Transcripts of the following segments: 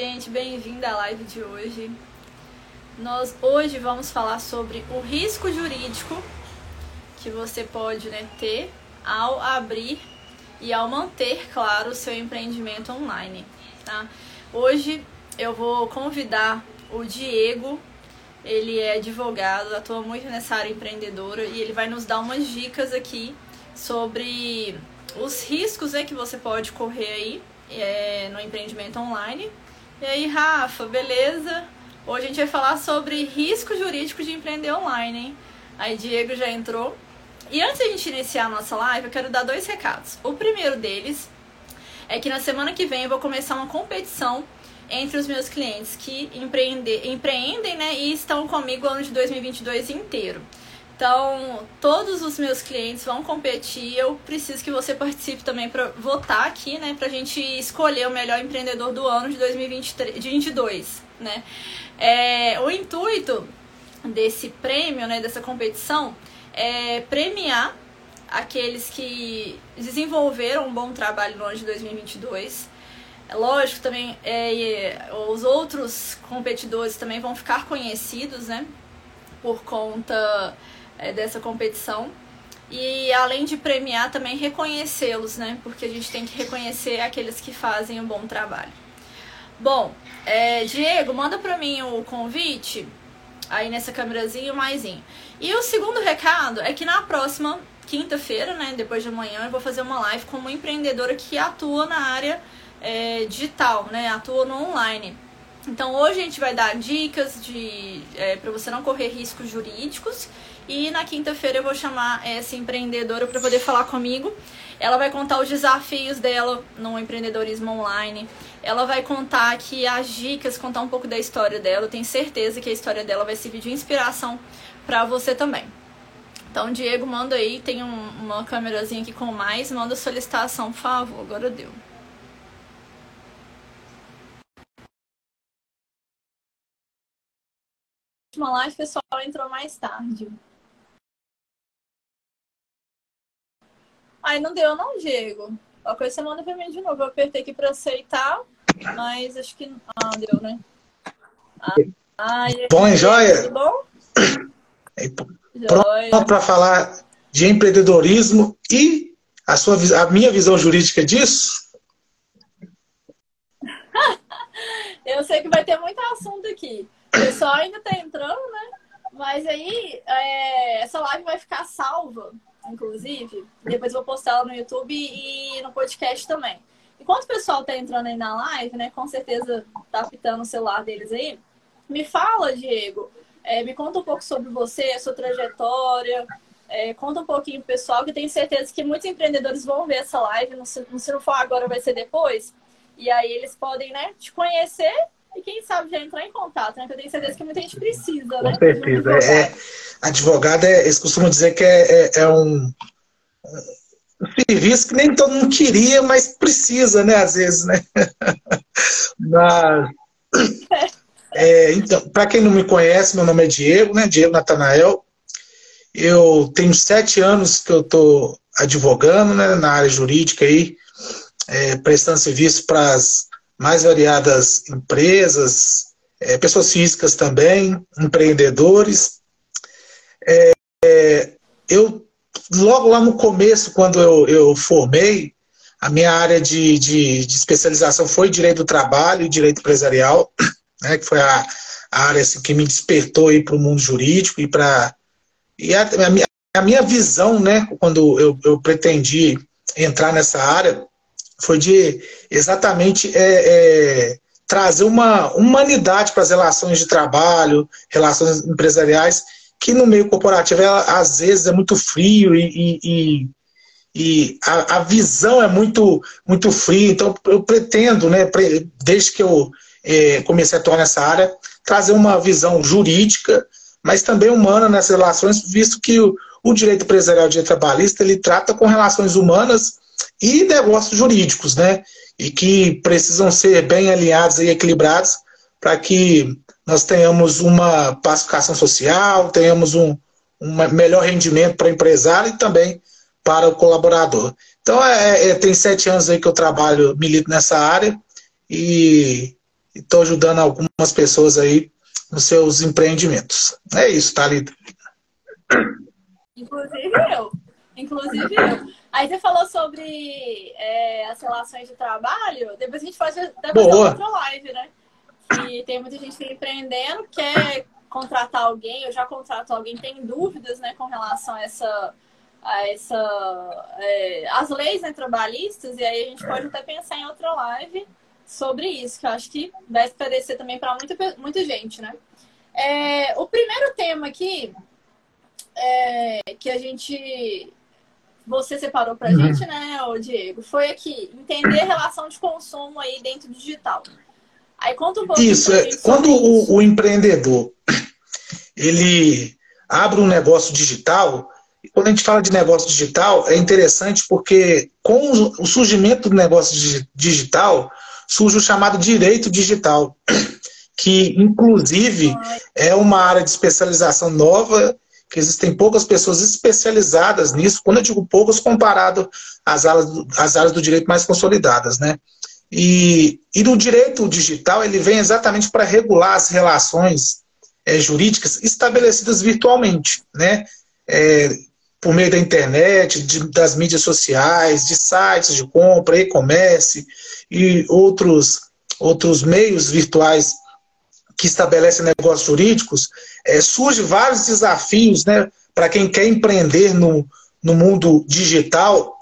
Gente, bem-vinda à live de hoje. Nós hoje vamos falar sobre o risco jurídico que você pode né, ter ao abrir e ao manter, claro, o seu empreendimento online. Tá? Hoje eu vou convidar o Diego, ele é advogado, atua muito nessa área empreendedora e ele vai nos dar umas dicas aqui sobre os riscos né, que você pode correr aí é, no empreendimento online e aí, Rafa, beleza? Hoje a gente vai falar sobre risco jurídico de empreender online, hein? Aí, Diego já entrou. E antes de a gente iniciar a nossa live, eu quero dar dois recados. O primeiro deles é que na semana que vem eu vou começar uma competição entre os meus clientes que empreende, empreendem né, e estão comigo o ano de 2022 inteiro. Então, todos os meus clientes vão competir. Eu preciso que você participe também para votar aqui, né? Para a gente escolher o melhor empreendedor do ano de 2022, né? É, o intuito desse prêmio, né? Dessa competição é premiar aqueles que desenvolveram um bom trabalho no ano de 2022. É lógico também, é, os outros competidores também vão ficar conhecidos, né? Por conta é, dessa competição. E além de premiar, também reconhecê-los, né? Porque a gente tem que reconhecer aqueles que fazem um bom trabalho. Bom, é, Diego, manda para mim o convite aí nessa câmerazinha mais em. E o segundo recado é que na próxima quinta-feira, né, depois de amanhã, eu vou fazer uma live com uma empreendedora que atua na área é, digital, né, atua no online. Então hoje a gente vai dar dicas de é, para você não correr riscos jurídicos e na quinta-feira eu vou chamar essa empreendedora para poder falar comigo. Ela vai contar os desafios dela no empreendedorismo online. Ela vai contar aqui as dicas, contar um pouco da história dela. Eu tenho certeza que a história dela vai servir de inspiração para você também. Então, Diego, manda aí, tem um, uma câmerazinha aqui com mais, manda solicitação, por favor. Agora deu. última live, pessoal entrou mais tarde. Aí não deu, não, Diego. A coisa você manda pra mim de novo. Eu apertei aqui pra aceitar, mas acho que. Ah, deu, né? Ah, ah bom, joia? Tudo bom? Pronto para falar de empreendedorismo e a, sua, a minha visão jurídica disso? Eu sei que vai ter muito assunto aqui. O pessoal ainda tá entrando, né? Mas aí, é, essa live vai ficar salva inclusive. Depois vou postar ela no YouTube e no podcast também. Enquanto o pessoal tá entrando aí na live, né? Com certeza tá pitando o celular deles aí. Me fala, Diego. É, me conta um pouco sobre você, a sua trajetória. É, conta um pouquinho pro pessoal, que tenho certeza que muitos empreendedores vão ver essa live. Não se, se não for agora, vai ser depois. E aí eles podem, né, te conhecer e quem sabe já entrar em contato, né? Que eu tenho certeza que muita gente precisa, né? Com certeza. É, advogado, é, eles costumam dizer que é, é, é um, um, serviço que nem todo mundo queria, mas precisa, né? Às vezes, né? mas, é, então, para quem não me conhece, meu nome é Diego, né? Diego Natanael. Eu tenho sete anos que eu estou advogando né, na área jurídica aí, é, prestando serviço para as mais variadas empresas, é, pessoas físicas também, empreendedores. É, é, eu, logo lá no começo, quando eu, eu formei, a minha área de, de, de, especialização foi direito do trabalho e direito empresarial, né, que foi a, a área assim, que me despertou para o mundo jurídico e para e a, a, minha, a minha visão, né, quando eu, eu pretendi entrar nessa área, foi de exatamente é, é, trazer uma humanidade para as relações de trabalho, relações empresariais, que no meio corporativo às vezes é muito frio e, e, e a, a, visão é muito, muito fria. Então eu pretendo, né, desde que eu é, comecei a atuar nessa área, trazer uma visão jurídica, mas também humana nessas relações, visto que o, o direito empresarial, o direito trabalhista, ele trata com relações humanas e negócios jurídicos, né? E que precisam ser bem alinhados e equilibrados para que nós tenhamos uma pacificação social, tenhamos um, um melhor rendimento para o empresário e também para o colaborador. Então, é, é, tem sete anos aí que eu trabalho, milito nessa área e e estou ajudando algumas pessoas aí nos seus empreendimentos. É isso, Thalita. Inclusive eu. Inclusive eu. Aí você falou sobre é, as relações de trabalho, depois a gente faz depois outra live, né? Que tem muita gente empreendendo, quer contratar alguém, eu já contrato alguém, tem dúvidas né, com relação a essa. A essa é, as leis né, trabalhistas, e aí a gente pode até pensar em outra live sobre isso, que eu acho que vai esclarecer também para muita, muita gente, né? É, o primeiro tema aqui é, que a gente você separou para a uhum. gente, né, o Diego, foi aqui entender a relação de consumo aí dentro do digital. Aí conta um pouco. Isso, é, quando o, o, empreendedor ele abre um negócio digital, quando a gente fala de negócio digital, é interessante porque com o surgimento do negócio digital, surge o chamado direito digital, que inclusive é uma área de especialização nova que existem poucas pessoas especializadas nisso, quando eu digo poucas, comparado às áreas, às áreas do direito mais consolidadas, né? E, e no direito digital, ele vem exatamente para regular as relações é, jurídicas estabelecidas virtualmente, né? É, por meio da internet, de, das mídias sociais, de sites de compra, e-commerce e outros, outros meios virtuais que estabelecem negócios jurídicos, é, surge vários desafios né, para quem quer empreender no, no mundo digital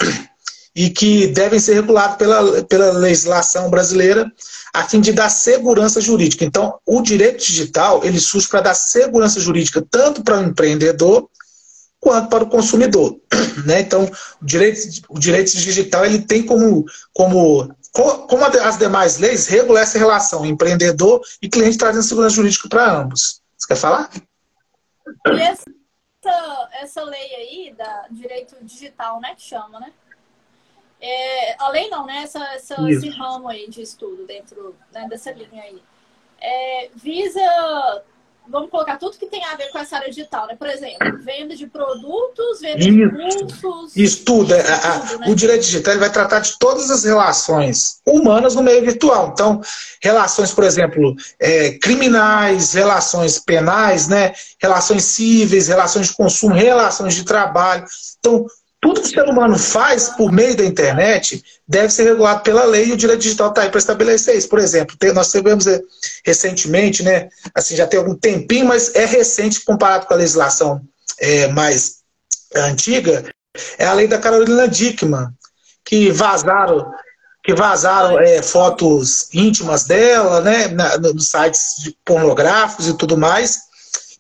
e que devem ser regulados pela, pela legislação brasileira a fim de dar segurança jurídica. Então, o direito digital ele surge para dar segurança jurídica tanto para o empreendedor quanto para o consumidor. Né? Então, o direito, o direito digital ele tem como, como como as demais leis, regular essa relação empreendedor e cliente trazendo segurança jurídica para ambos. Você quer falar? E essa, essa lei aí, da direito digital, né, que chama, né? É, a lei não, né? Essa, essa esse ramo aí de estudo dentro né, dessa linha aí. É, visa vamos colocar tudo que tem a ver com essa área digital, né? Por exemplo, venda de produtos, venda Isso. de cursos. Isso tudo. É, tudo né? O direito digital vai tratar de todas as relações humanas no meio virtual. Então, relações, por exemplo, é, criminais, relações penais, né? relações cíveis, relações de consumo, relações de trabalho. Então, tudo que o ser humano faz por meio da internet deve ser regulado pela lei e o direito digital está aí para estabelecer isso. Por exemplo, nós tivemos eh, recentemente, né, assim, já tem algum tempinho, mas é recente comparado com a legislação é, mais antiga, é a lei da Carolina Dickman, que vazaram que vazaram é, fotos íntimas dela, né, nos sites pornográficos e tudo mais,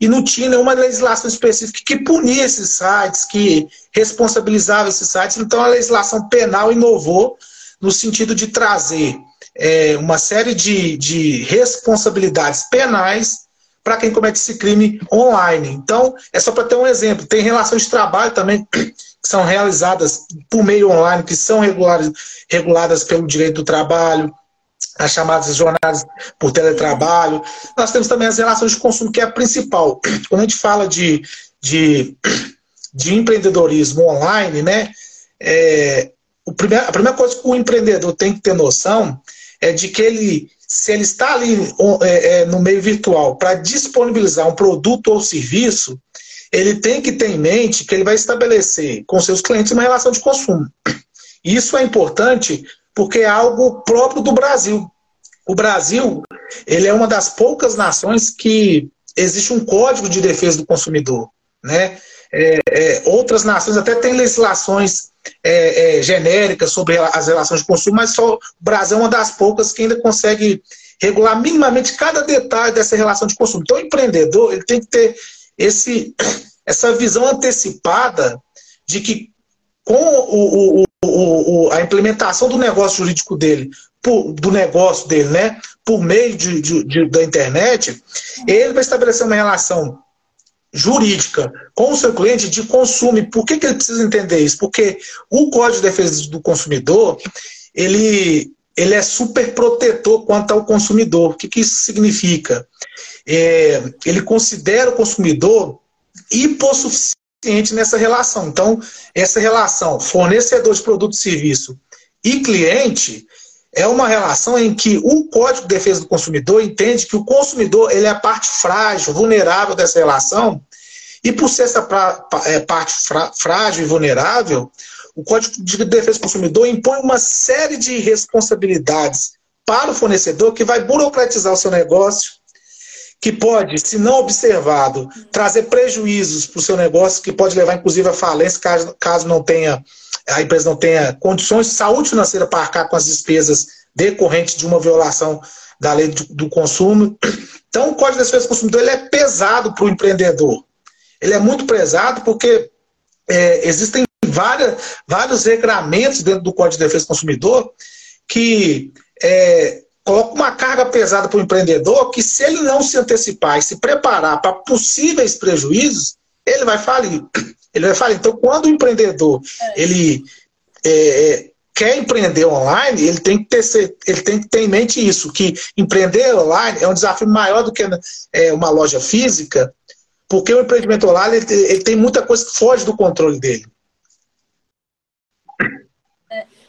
e não tinha nenhuma legislação específica que punia esses sites, que responsabilizava esses sites. Então a legislação penal inovou no sentido de trazer é, uma série de, de responsabilidades penais para quem comete esse crime online. Então, é só para ter um exemplo. Tem relações de trabalho também que são realizadas por meio online, que são reguladas, reguladas pelo direito do trabalho as chamadas jornadas por teletrabalho. Nós temos também as relações de consumo, que é a principal. Quando a gente fala de, de, de empreendedorismo online, né, é, o a primeira coisa que o empreendedor tem que ter noção é de que ele, se ele está ali é, é, no meio virtual para disponibilizar um produto ou serviço, ele tem que ter em mente que ele vai estabelecer com seus clientes uma relação de consumo. Isso é importante porque é algo próprio do Brasil. O Brasil, ele é uma das poucas nações que existe um código de defesa do consumidor, né? É, é, outras nações até têm legislações é, é genéricas sobre as relações de consumo, mas só o Brasil é uma das poucas que ainda consegue regular minimamente cada detalhe dessa relação de consumo. Então, o empreendedor ele tem que ter esse, essa visão antecipada de que com o, o, o, a implementação do negócio jurídico dele, por, do negócio dele, né, por meio de, de, de, da internet, ele vai estabelecer uma relação jurídica com o seu cliente de consumo. Por que, que ele precisa entender isso? Porque o Código de Defesa do Consumidor, ele, ele é super protetor quanto ao consumidor. O que, que isso significa? É, ele considera o consumidor hipossuficiente nessa relação. Então, essa relação fornecedor de produto e serviço e cliente, é uma relação em que o Código de Defesa do Consumidor entende que o consumidor ele é a parte frágil, vulnerável dessa relação, e por ser essa é, parte frágil e vulnerável, o Código de Defesa do Consumidor impõe uma série de responsabilidades para o fornecedor que vai burocratizar o seu negócio, que pode, se não observado, trazer prejuízos para o seu negócio, que pode levar, inclusive, à falência, caso, caso não tenha, a empresa não tenha condições de saúde financeira para arcar com as despesas decorrentes de uma violação da lei do, do consumo. Então, o Código de Defesa do Consumidor ele é pesado para o empreendedor. Ele é muito pesado porque é, existem várias, vários regramentos dentro do Código de Defesa do Consumidor que é, coloca uma carga pesada para o empreendedor que, se ele não se antecipar e se preparar para possíveis prejuízos, ele vai falir. Ele vai falir. Então, quando o empreendedor é. ele é, é, quer empreender online, ele tem, que ter, ele tem que ter em mente isso, que empreender online é um desafio maior do que é, uma loja física, porque o empreendimento online ele, ele tem muita coisa que foge do controle dele.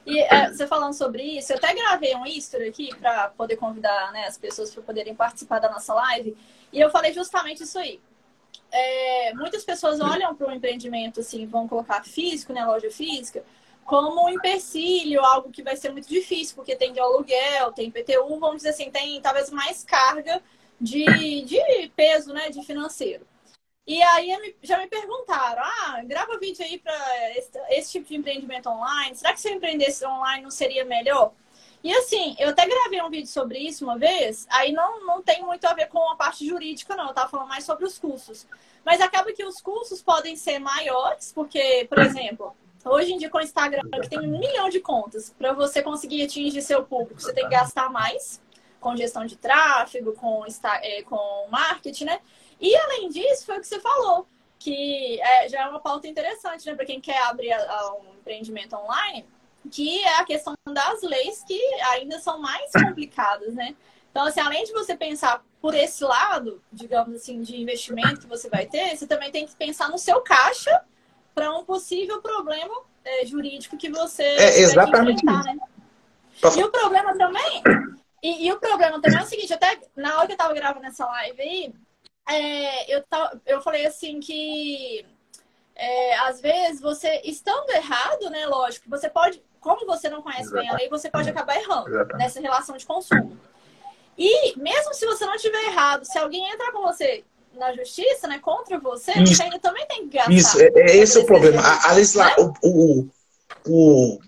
E é, você falando sobre isso, eu até gravei um history aqui para poder convidar né, as pessoas para poderem participar da nossa live. E eu falei justamente isso aí. É, muitas pessoas olham para o empreendimento, assim, vão colocar físico, né, loja física, como um empecilho, algo que vai ser muito difícil, porque tem de aluguel, tem PTU, vamos dizer assim, tem talvez mais carga de, de peso, né, de financeiro. E aí já me perguntaram, ah, grava vídeo aí para esse, tipo de empreendimento online. Será que se eu empreendesse online não seria melhor? E assim, eu até gravei um vídeo sobre isso uma vez, aí não, não tem muito a ver com a parte jurídica, não. Eu tava falando mais sobre os custos. Mas acaba que os custos podem ser maiores, porque, por exemplo, hoje em dia com o Instagram, que tem um milhão de contas, para você conseguir atingir seu público, você tem que gastar mais com gestão de tráfego, com, é, com marketing, né? E além disso, foi o que você falou, que é, já é uma pauta interessante, né, para quem quer abrir a, a um empreendimento online, que é a questão das leis que ainda são mais complicadas, né? Então, assim, além de você pensar por esse lado, digamos assim, de investimento que você vai ter, você também tem que pensar no seu caixa para um possível problema é, jurídico que você é, exatamente vai enfrentar, né? E o problema também, e, e, o problema também é o seguinte, até na hora que eu estava gravando essa live aí, é, eu, eu falei assim que é, às vezes você estando errado, né? Lógico, você pode, como você não conhece Exatamente. bem a lei, você pode acabar errando Exatamente. nessa relação de consumo. E mesmo se você não estiver errado, se alguém entrar com você na justiça, né, contra você, Isso. você ainda também tem que gastar. Isso, é, é esse é o problema. A, a legisla... Né? o, o, o,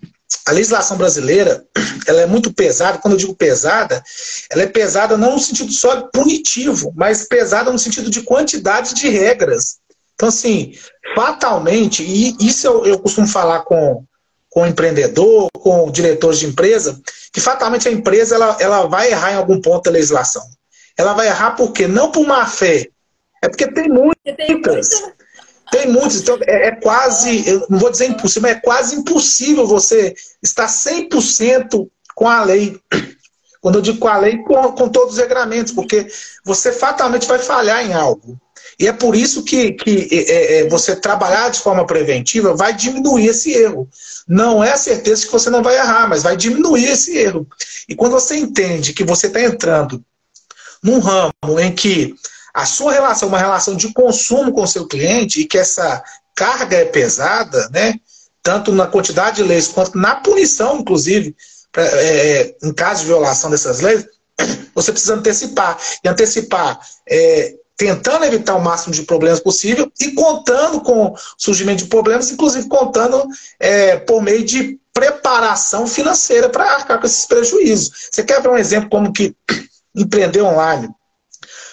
a legislação brasileira ela é muito pesada. Quando eu digo pesada, ela é pesada não no sentido só punitivo, mas pesada no sentido de quantidade de regras. Então, assim, fatalmente, e isso eu, eu costumo falar com, com o empreendedor, com diretores de empresa, que fatalmente a empresa ela, ela vai errar em algum ponto da legislação. Ela vai errar por quê? Não por má fé. É porque tem muitas. Tem muitos, então é, é, quase, não vou dizer impossível, mas é quase impossível você estar 100% com a lei. Quando eu digo com a lei, com, com todos os regramentos, porque você fatalmente vai falhar em algo. E é por isso que, que é, é, você trabalhar de forma preventiva vai diminuir esse erro. Não é a certeza que você não vai errar, mas vai diminuir esse erro. E quando você entende que você está entrando num ramo em que a sua relação, uma relação de consumo com o seu cliente e que essa carga é pesada, né? tanto na quantidade de leis quanto na punição, inclusive, pra, é, em caso de violação dessas leis, você precisa antecipar. E antecipar é, tentando evitar o máximo de problemas possível e contando com o surgimento de problemas, inclusive contando é, por meio de preparação financeira para arcar com esses prejuízos. Você quer ver um exemplo como que empreender online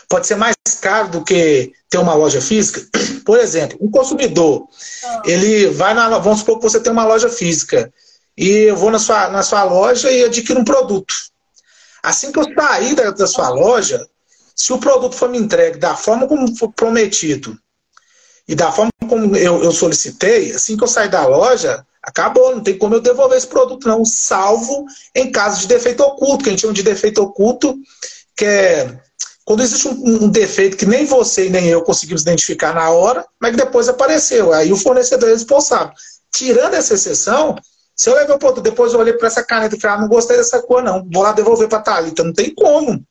pode ser mais caro do que ter uma loja física. Por exemplo, um consumidor, ah. ele vai na. Vamos supor que você tem uma loja física. E eu vou na sua, na sua loja e adquiro um produto. Assim que eu sair da, da sua loja, se o produto for me entregue da forma como foi prometido e da forma como eu, eu solicitei, assim que eu sair da loja, acabou, não tem como eu devolver esse produto, não, salvo em caso de defeito oculto, que a gente chama de defeito oculto, que é quando existe um, um, defeito que nem você e nem eu conseguimos identificar na hora, mas que depois apareceu. Aí o fornecedor é responsável. Tirando essa exceção, Se eu levei o produto, depois eu olhei para essa caneta e falei, ah, não gostei dessa cor, não. Vou lá devolver para a Thalita. Não tem como.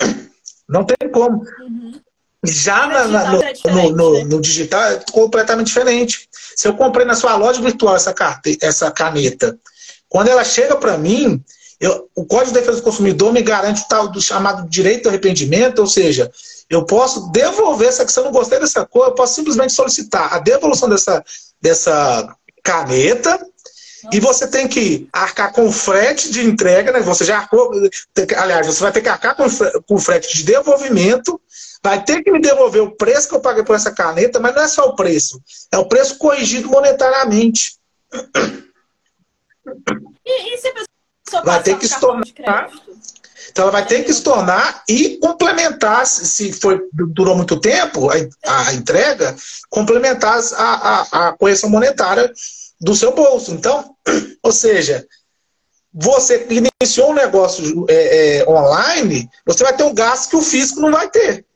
Não tem como. Uhum. Já na, na, no, é no, no, né? no, digital é completamente diferente. Se eu comprei na sua loja virtual essa, carte, essa caneta, quando ela chega para mim, eu, o Código de Defesa do Consumidor me garante o tal do chamado direito ao arrependimento, ou seja, eu posso devolver essa, se eu não gostei dessa cor, eu posso simplesmente solicitar a devolução dessa, dessa caneta e você tem que arcar com frete de entrega, né? Você já arcou, aliás, você vai ter que arcar com, com frete de desenvolvimento, vai ter que me devolver o preço que eu paguei por essa caneta, mas não é só o preço, é o preço corrigido monetariamente. E, e se a pessoa vai ter que se tornar. Então ela vai ter que se tornar e complementar, se foi, durou muito tempo a, a entrega, complementar a, a, a correção monetária do seu bolso. Então, ou seja, você iniciou um negócio é, é, online, você vai ter um gasto que o físico não vai ter.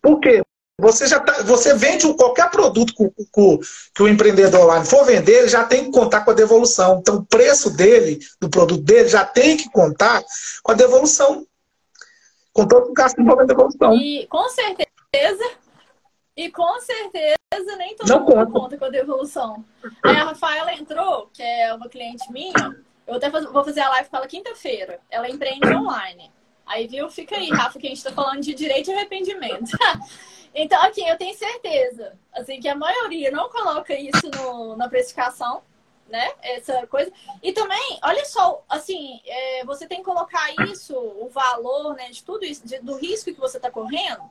Por quê? Você já tá, você vende qualquer produto que, que, que, o empreendedor online for vender, ele já tem que contar com a devolução. Então, o preço dele, do produto dele, já tem que contar com a devolução. Com todo o gasto a devolução. E com certeza, e com certeza nem todo Não mundo conta. conta com a devolução. Aí a Rafaela entrou, que é uma cliente minha, eu até vou fazer a live com ela quinta-feira. Ela empreende online. Aí, viu? Fica aí, Rafa, que a gente tá falando de direito e arrependimento. então, aqui, eu tenho certeza, assim, que a maioria não coloca isso no, na precificação, né? Essa coisa. E também, olha só, assim, é, você tem que colocar isso, o valor, né, de tudo isso, de, do risco que você tá correndo,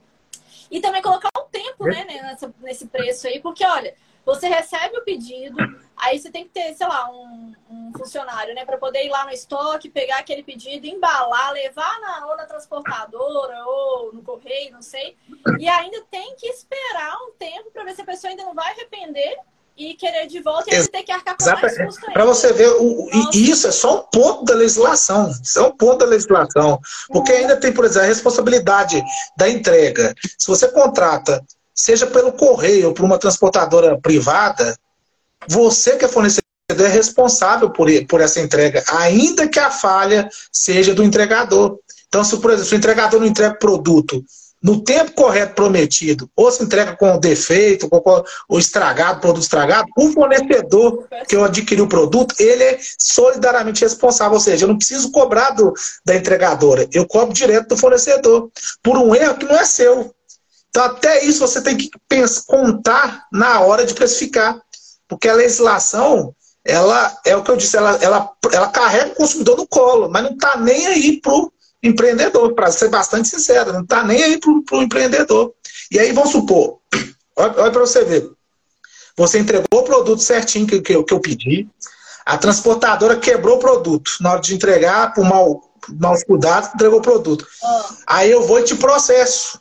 e também colocar o tempo, né, nessa, nesse preço aí, porque, olha, você recebe o pedido, aí você tem que ter, sei lá, um, um funcionário, né, para poder ir lá no estoque, pegar aquele pedido, embalar, levar na, ou na transportadora ou no correio, não sei. E ainda tem que esperar um tempo para ver se a pessoa ainda não vai arrepender e querer de volta e ainda ter que arcar com mais custo Para você ver, o, isso é só um ponto da legislação. Isso é um ponto da legislação. Porque uhum. ainda tem, por exemplo, a responsabilidade da entrega. Se você contrata seja pelo correio ou por uma transportadora privada, você que é fornecedor é responsável por, por essa entrega, ainda que a falha seja do entregador. Então, se, por exemplo, o entregador não entrega o produto no tempo correto prometido, ou se entrega com defeito, com, ou estragado, produto estragado, o fornecedor que eu adquiri o produto, ele é solidariamente responsável. Ou seja, eu não preciso cobrar do, da entregadora, eu cobro direto do fornecedor, por um erro que não é seu. Então, até isso você tem que pensar, contar na hora de precificar. Porque a legislação, ela é o que eu disse, ela, ela, ela carrega o consumidor no colo, mas não está nem aí para o empreendedor, para ser bastante sincero, não está nem aí para o empreendedor. E aí, vamos supor, olha, olha para você ver. Você entregou o produto certinho que, que, eu, que eu pedi, a transportadora quebrou o produto na hora de entregar, por mal, maus cuidados, entregou o produto. Oh. Aí eu vou e te processo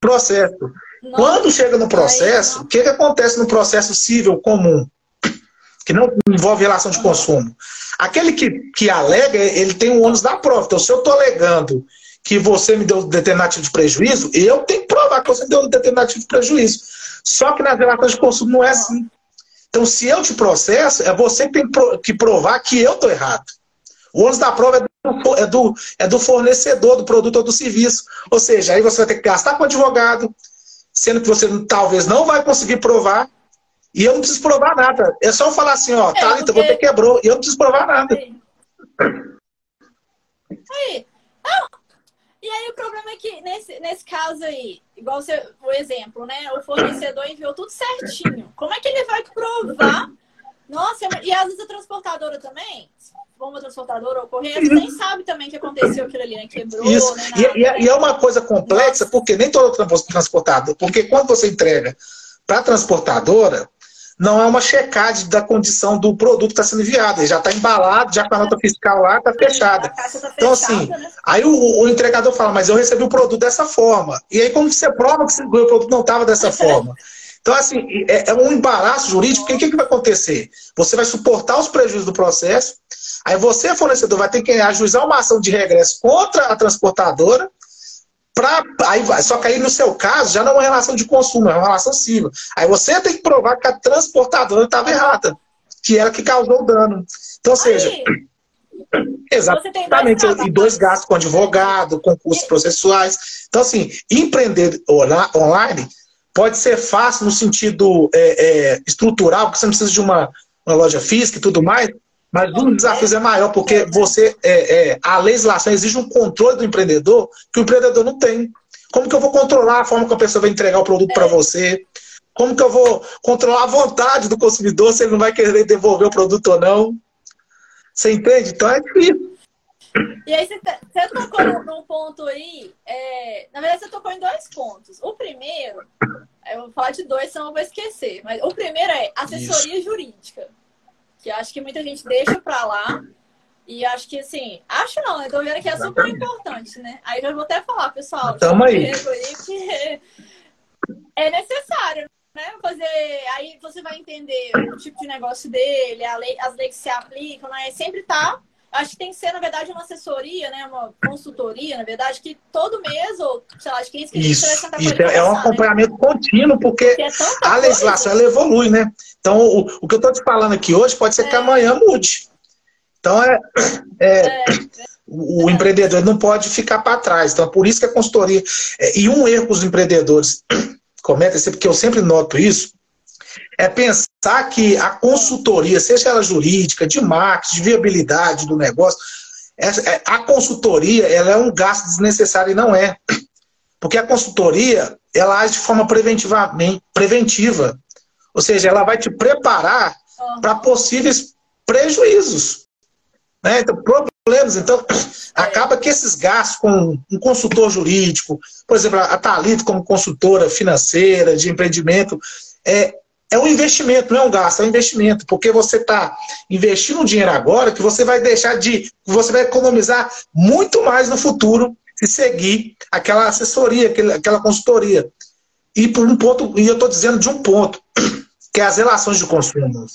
processo. Nossa, Quando chega no processo, o que, que acontece no processo civil comum? Que não envolve relação de consumo. Aquele que, que alega, ele tem o ônus da prova. Então, se eu estou alegando que você me deu determinativo de prejuízo, eu tenho que provar que você me deu determinativo de prejuízo. Só que nas relações de consumo não é assim. Então, se eu te processo, é você que tem que provar que eu estou errado. O ônus da prova é do, é do, é do fornecedor do produto ou do serviço. Ou seja, aí você vai ter que gastar com advogado, sendo que você talvez não vai conseguir provar. E eu não preciso provar nada. É só eu falar assim, ó, é, Thalita, porque... você quebrou. E eu não preciso provar nada. Aí. Não. E aí o problema é que nesse, nesse caso aí, igual você, o exemplo, né? O fornecedor enviou tudo certinho. Como é que ele vai provar? Nossa, e às vezes a transportadora também, bomba transportadora ou corrente, nem sabe também que aconteceu aquilo ali, né? Quebrou, Isso. Né? E, e, e, é uma coisa complexa, Nossa. porque nem todo transportador, porque quando você entrega para a transportadora, não é uma checagem da condição do produto que está sendo enviado. Ele já está embalado, já com a nota fiscal lá, está fechada. Tá então, assim, né? aí o, o, entregador fala, mas eu recebi o produto dessa forma. E aí, como você prova que o produto não estava dessa forma? Então, assim, é, é um embaraço jurídico, porque o que, que vai acontecer? Você vai suportar os prejuízos do processo, Aí você, fornecedor, vai ter que ajuizar uma ação de regresso contra a transportadora, pra, aí, só que aí no seu caso já não é uma relação de consumo, é uma relação civil. Aí você tem que provar que a transportadora estava errada. que ela que causou o dano. Então, ou seja, Aí, exatamente, dois e dois gastos com advogado, com custos processuais. Então, assim, empreender online pode ser fácil no sentido é, é, estrutural, porque você não precisa de uma, uma loja física e tudo mais, mas um dos desafios é maior, porque você é, é, a legislação exige um controle do empreendedor que o empreendedor não tem. Como que eu vou controlar a forma que a pessoa vai entregar o produto para é. você? Como que eu vou controlar a vontade do consumidor se ele não vai querer devolver o produto ou não? Você entende? Então é difícil. E aí você, você tocou num ponto aí, é, na verdade você tocou em dois pontos. O primeiro, eu vou falar de dois, senão eu vou esquecer. Mas o primeiro é assessoria Isso. jurídica. Que acho que muita gente deixa pra lá. E acho que assim, acho não, né? Tô vendo que é super importante, né? Aí eu vou até falar, pessoal, Tamo aí. aí é necessário, né? Fazer. Aí você vai entender o tipo de negócio dele, lei, as leis que se aplicam, né? Sempre tá. Acho que tem que ser, na verdade, uma assessoria, né? Uma consultoria, na verdade, que todo mês, ou sei lá, de 15, 15 Isso, isso é, um né? acompanhamento né? contínuo, porque, porque é a legislação ela evolui, né? Então, o, o que eu estou te falando aqui hoje pode ser é. que amanhã mude. Então, é, é, é o, empreendedor não pode ficar para trás. Então, é por isso que a consultoria. É, e um erro que os empreendedores cometa, porque eu sempre noto isso, é pensar que a consultoria, seja ela jurídica, de marketing, de viabilidade do negócio, é, a consultoria ela é um gasto desnecessário e não é. Porque a consultoria ela age de forma preventiva. Ou seja, ela vai te preparar para possíveis prejuízos. Né? Então, problemas. Então, acaba que esses gastos com um consultor jurídico, por exemplo, a Thalita como consultora financeira, de empreendimento, é, é um investimento, não é um gasto, é um investimento, porque você está investindo dinheiro agora que você vai deixar de. Você vai economizar muito mais no futuro se seguir aquela assessoria, aquela consultoria. E por um ponto, e eu estou dizendo de um ponto, que é as relações de consumo.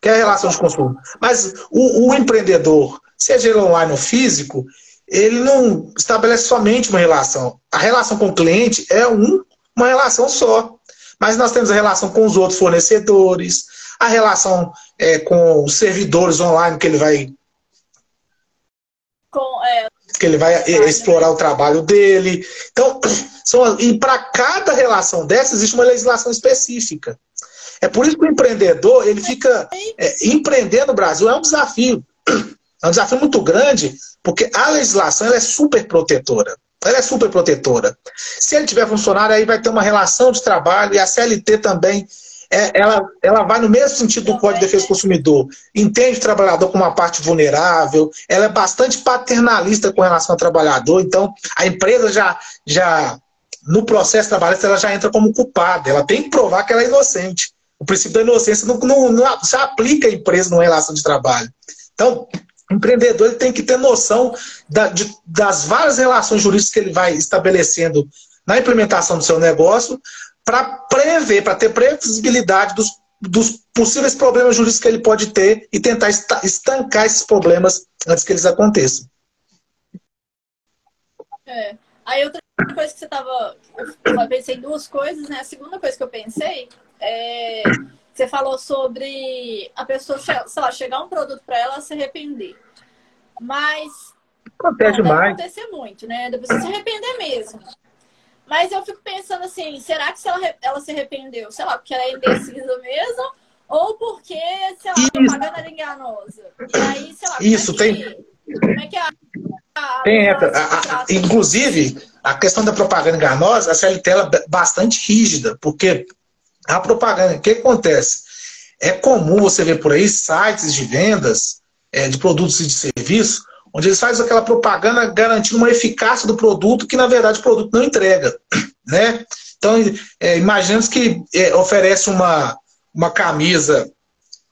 Que é a relação de consumo. Mas o, o empreendedor, seja ele online ou físico, ele não estabelece somente uma relação. A relação com o cliente é um, uma relação só. Mas nós temos a relação com os outros fornecedores, a relação é, com os servidores online que ele vai. Com, é, que ele vai explorar o trabalho dele. Então, são, e para cada relação dessa existe uma legislação específica. É por isso que o empreendedor ele fica é, empreender no Brasil é um desafio. É um desafio muito grande, porque a legislação é super protetora. Ela é super protetora. Se ele tiver funcionário, aí vai ter uma relação de trabalho e a CLT também, é, ela, ela vai no mesmo sentido do Código de Defesa do Consumidor. Entende o trabalhador como uma parte vulnerável, ela é bastante paternalista com relação ao trabalhador, então a empresa já, já no processo trabalhista, ela já entra como culpada, ela tem que provar que ela é inocente. O princípio da inocência não, não, não se aplica à empresa numa relação de trabalho. Então, empreendedor ele tem que ter noção da, de, das várias relações jurídicas que ele vai estabelecendo na implementação do seu negócio para prever, para ter previsibilidade dos, dos possíveis problemas jurídicos que ele pode ter e tentar estancar esses problemas antes que eles aconteçam. É. Aí outra coisa que você estava. Eu pensei em duas coisas, né? A segunda coisa que eu pensei é você falou sobre a pessoa, sei lá, chegar um produto para ela se arrepender. Mas. Acontece não, mais. acontecer muito, né? Depois você se arrepender mesmo. Mas eu fico pensando assim, será que se ela, ela se arrependeu, sei lá, porque ela é indecisa mesmo? Ou porque, sei lá, a propaganda era enganosa? E aí, sei lá, Isso, é tem. Que, como é que a, a, tem, a, a, inclusive, a questão da propaganda enganosa, a CLT é bastante rígida, porque a propaganda, o que acontece? É comum você ver por aí sites de vendas é, de produtos e de serviços, onde eles fazem aquela propaganda garantindo uma eficácia do produto que, na verdade, o produto não entrega. Né? Então, é, imaginemos que é, oferece uma, uma camisa,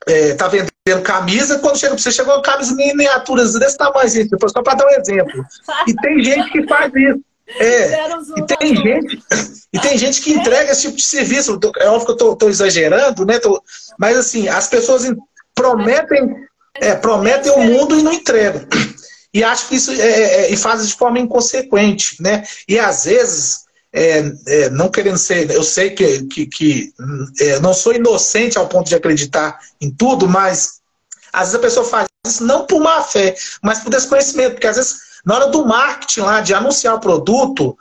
está é, vendendo camisa, quando chega para você, chegou uma camisa miniaturas desse tamanho, só para dar um exemplo. E tem gente que faz isso. É, e tem gente, e tem gente que entrega esse tipo de serviço. É óbvio que eu estou exagerando, né? Tô, mas assim, as pessoas prometem, é, prometem o mundo e não entregam. E acho que isso é, é, é, e fazem de forma inconsequente, né? E às vezes é, é, não querendo ser, eu sei que, que, que é, não sou inocente ao ponto de acreditar em tudo, mas às vezes a pessoa faz isso não por má fé, mas por desconhecimento, porque às vezes na hora do marketing lá, de anunciar o produto,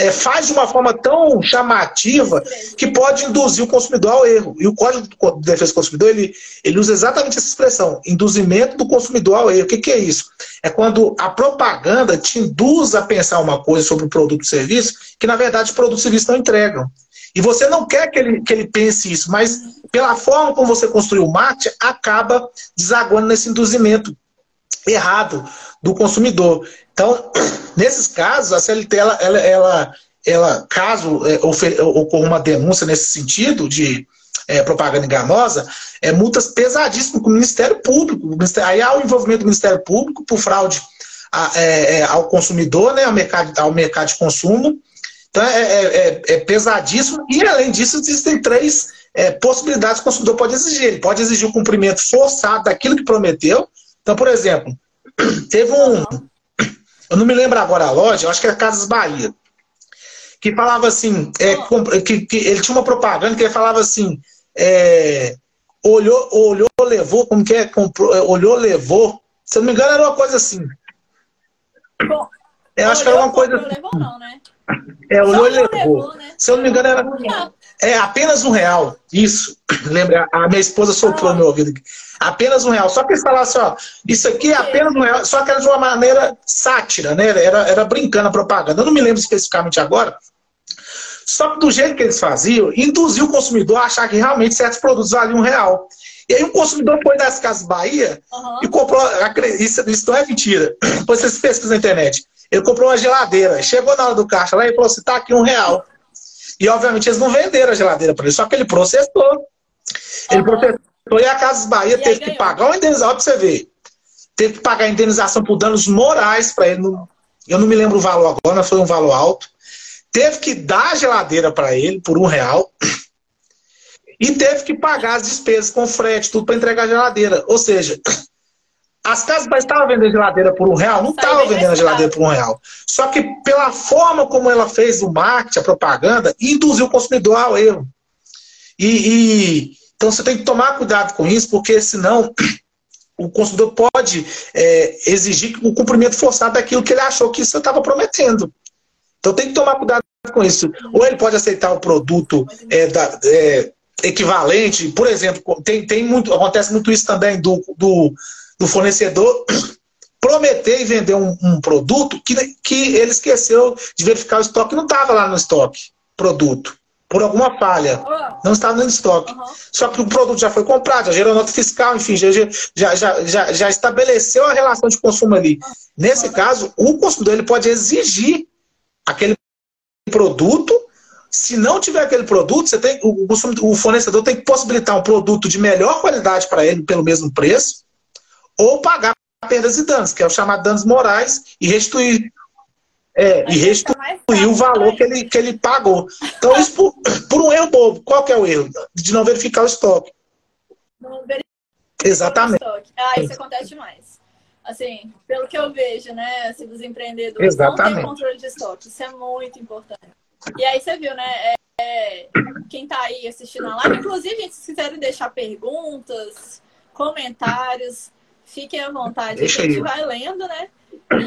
é, faz de uma forma tão chamativa que pode induzir o consumidor ao erro. E o Código de Defesa do Consumidor, ele, ele usa exatamente essa expressão, induzimento do consumidor ao erro. O que, que é isso? É quando a propaganda te induz a pensar uma coisa sobre o produto ou serviço que, na verdade, o produto e serviço não entregam. E você não quer que ele, que ele pense isso, mas pela forma como você construiu o marketing, acaba desaguando nesse induzimento errado do consumidor. Então, nesses casos, a CLT, ela, ela, ela, ela caso é, ocorra uma denúncia nesse sentido de é, propaganda enganosa, é multas pesadíssimas com o Ministério Público. Aí há o envolvimento do Ministério Público por fraude a, é, é, ao consumidor, né, ao, mercado, ao mercado de consumo. Então é, é, é, é pesadíssimo. E além disso, existem três possibilidades que o consumidor pode exigir. Ele pode exigir o cumprimento forçado daquilo que prometeu. Então, por exemplo, teve um, eu não me lembro agora a loja, eu acho que era Casas Bahia. Que falava assim, é, que, que, ele tinha uma propaganda que ele falava assim, é, olhou, olhou, levou, como que é? Comprou, é, olhou, levou. Se eu não me engano, era uma coisa assim. Bom, eu acho que era uma coisa. Assim. Levou, não, né? É, olhou e levou. levou né? Se eu não me engano, era. É apenas um real. Isso. Lembra? A minha esposa soprou ah. no meu ouvido. Apenas um real. Só que eles falaram assim, ó, isso aqui é apenas um real, só que era de uma maneira sátira, né? Era, era brincando a propaganda. Eu não me lembro especificamente agora. Só que do jeito que eles faziam, induziu o consumidor a achar que realmente certos produtos valiam um real. E aí o consumidor foi das Casas Bahia uhum. e comprou. Isso, isso não é mentira. Depois vocês pesquisam na internet. Ele comprou uma geladeira. Chegou na hora do caixa lá e falou assim: tá aqui um real. E obviamente eles não venderam a geladeira para ele, só que ele processou. Ele processou e a Casas Bahia e teve que pagar uma indenização para você ver. Teve que pagar a indenização por danos morais para ele. Eu não me lembro o valor agora, mas foi um valor alto. Teve que dar a geladeira para ele por um real. E teve que pagar as despesas com frete, tudo para entregar a geladeira. Ou seja, as casas estavam vendendo geladeira por um real? Não estavam vendendo a geladeira por um real. Só que pela forma como ela fez o marketing, a propaganda, induziu o consumidor ao erro. E, e, então você tem que tomar cuidado com isso, porque senão o consumidor pode é, exigir o cumprimento forçado daquilo que ele achou que você estava prometendo. Então tem que tomar cuidado com isso. Ou ele pode aceitar o produto é, da, é, equivalente, por exemplo, tem, tem muito, acontece muito isso também do, do do fornecedor prometer e vender um, um, produto que, que ele esqueceu de verificar o estoque, não estava lá no estoque, produto, por alguma falha, não estava no estoque. Uhum. Só que o produto já foi comprado, já gerou nota fiscal, enfim, já, já, já, já, já estabeleceu a relação de consumo ali. Uhum. Nesse caso, o consumidor ele pode exigir aquele produto se não tiver aquele produto, você tem, o, o fornecedor tem que possibilitar um produto de melhor qualidade para ele pelo mesmo preço, ou pagar perdas e danos, que é o chamado danos morais, e restituir. É, e restituir o valor que ele, que ele pagou. Então, isso por, por um erro bobo. Qual que é o erro? De não verificar o estoque. Não verificar Exatamente. O estoque. Ah, isso acontece demais. Assim, pelo que eu vejo, né, assim, dos empreendedores, Exatamente. não tem controle de estoque. Isso é muito importante. E aí você viu, né? É, é, quem tá aí assistindo a live, inclusive, se quiserem deixar perguntas, comentários, Fiquem à vontade. Deixa a gente aí. vai lendo, né?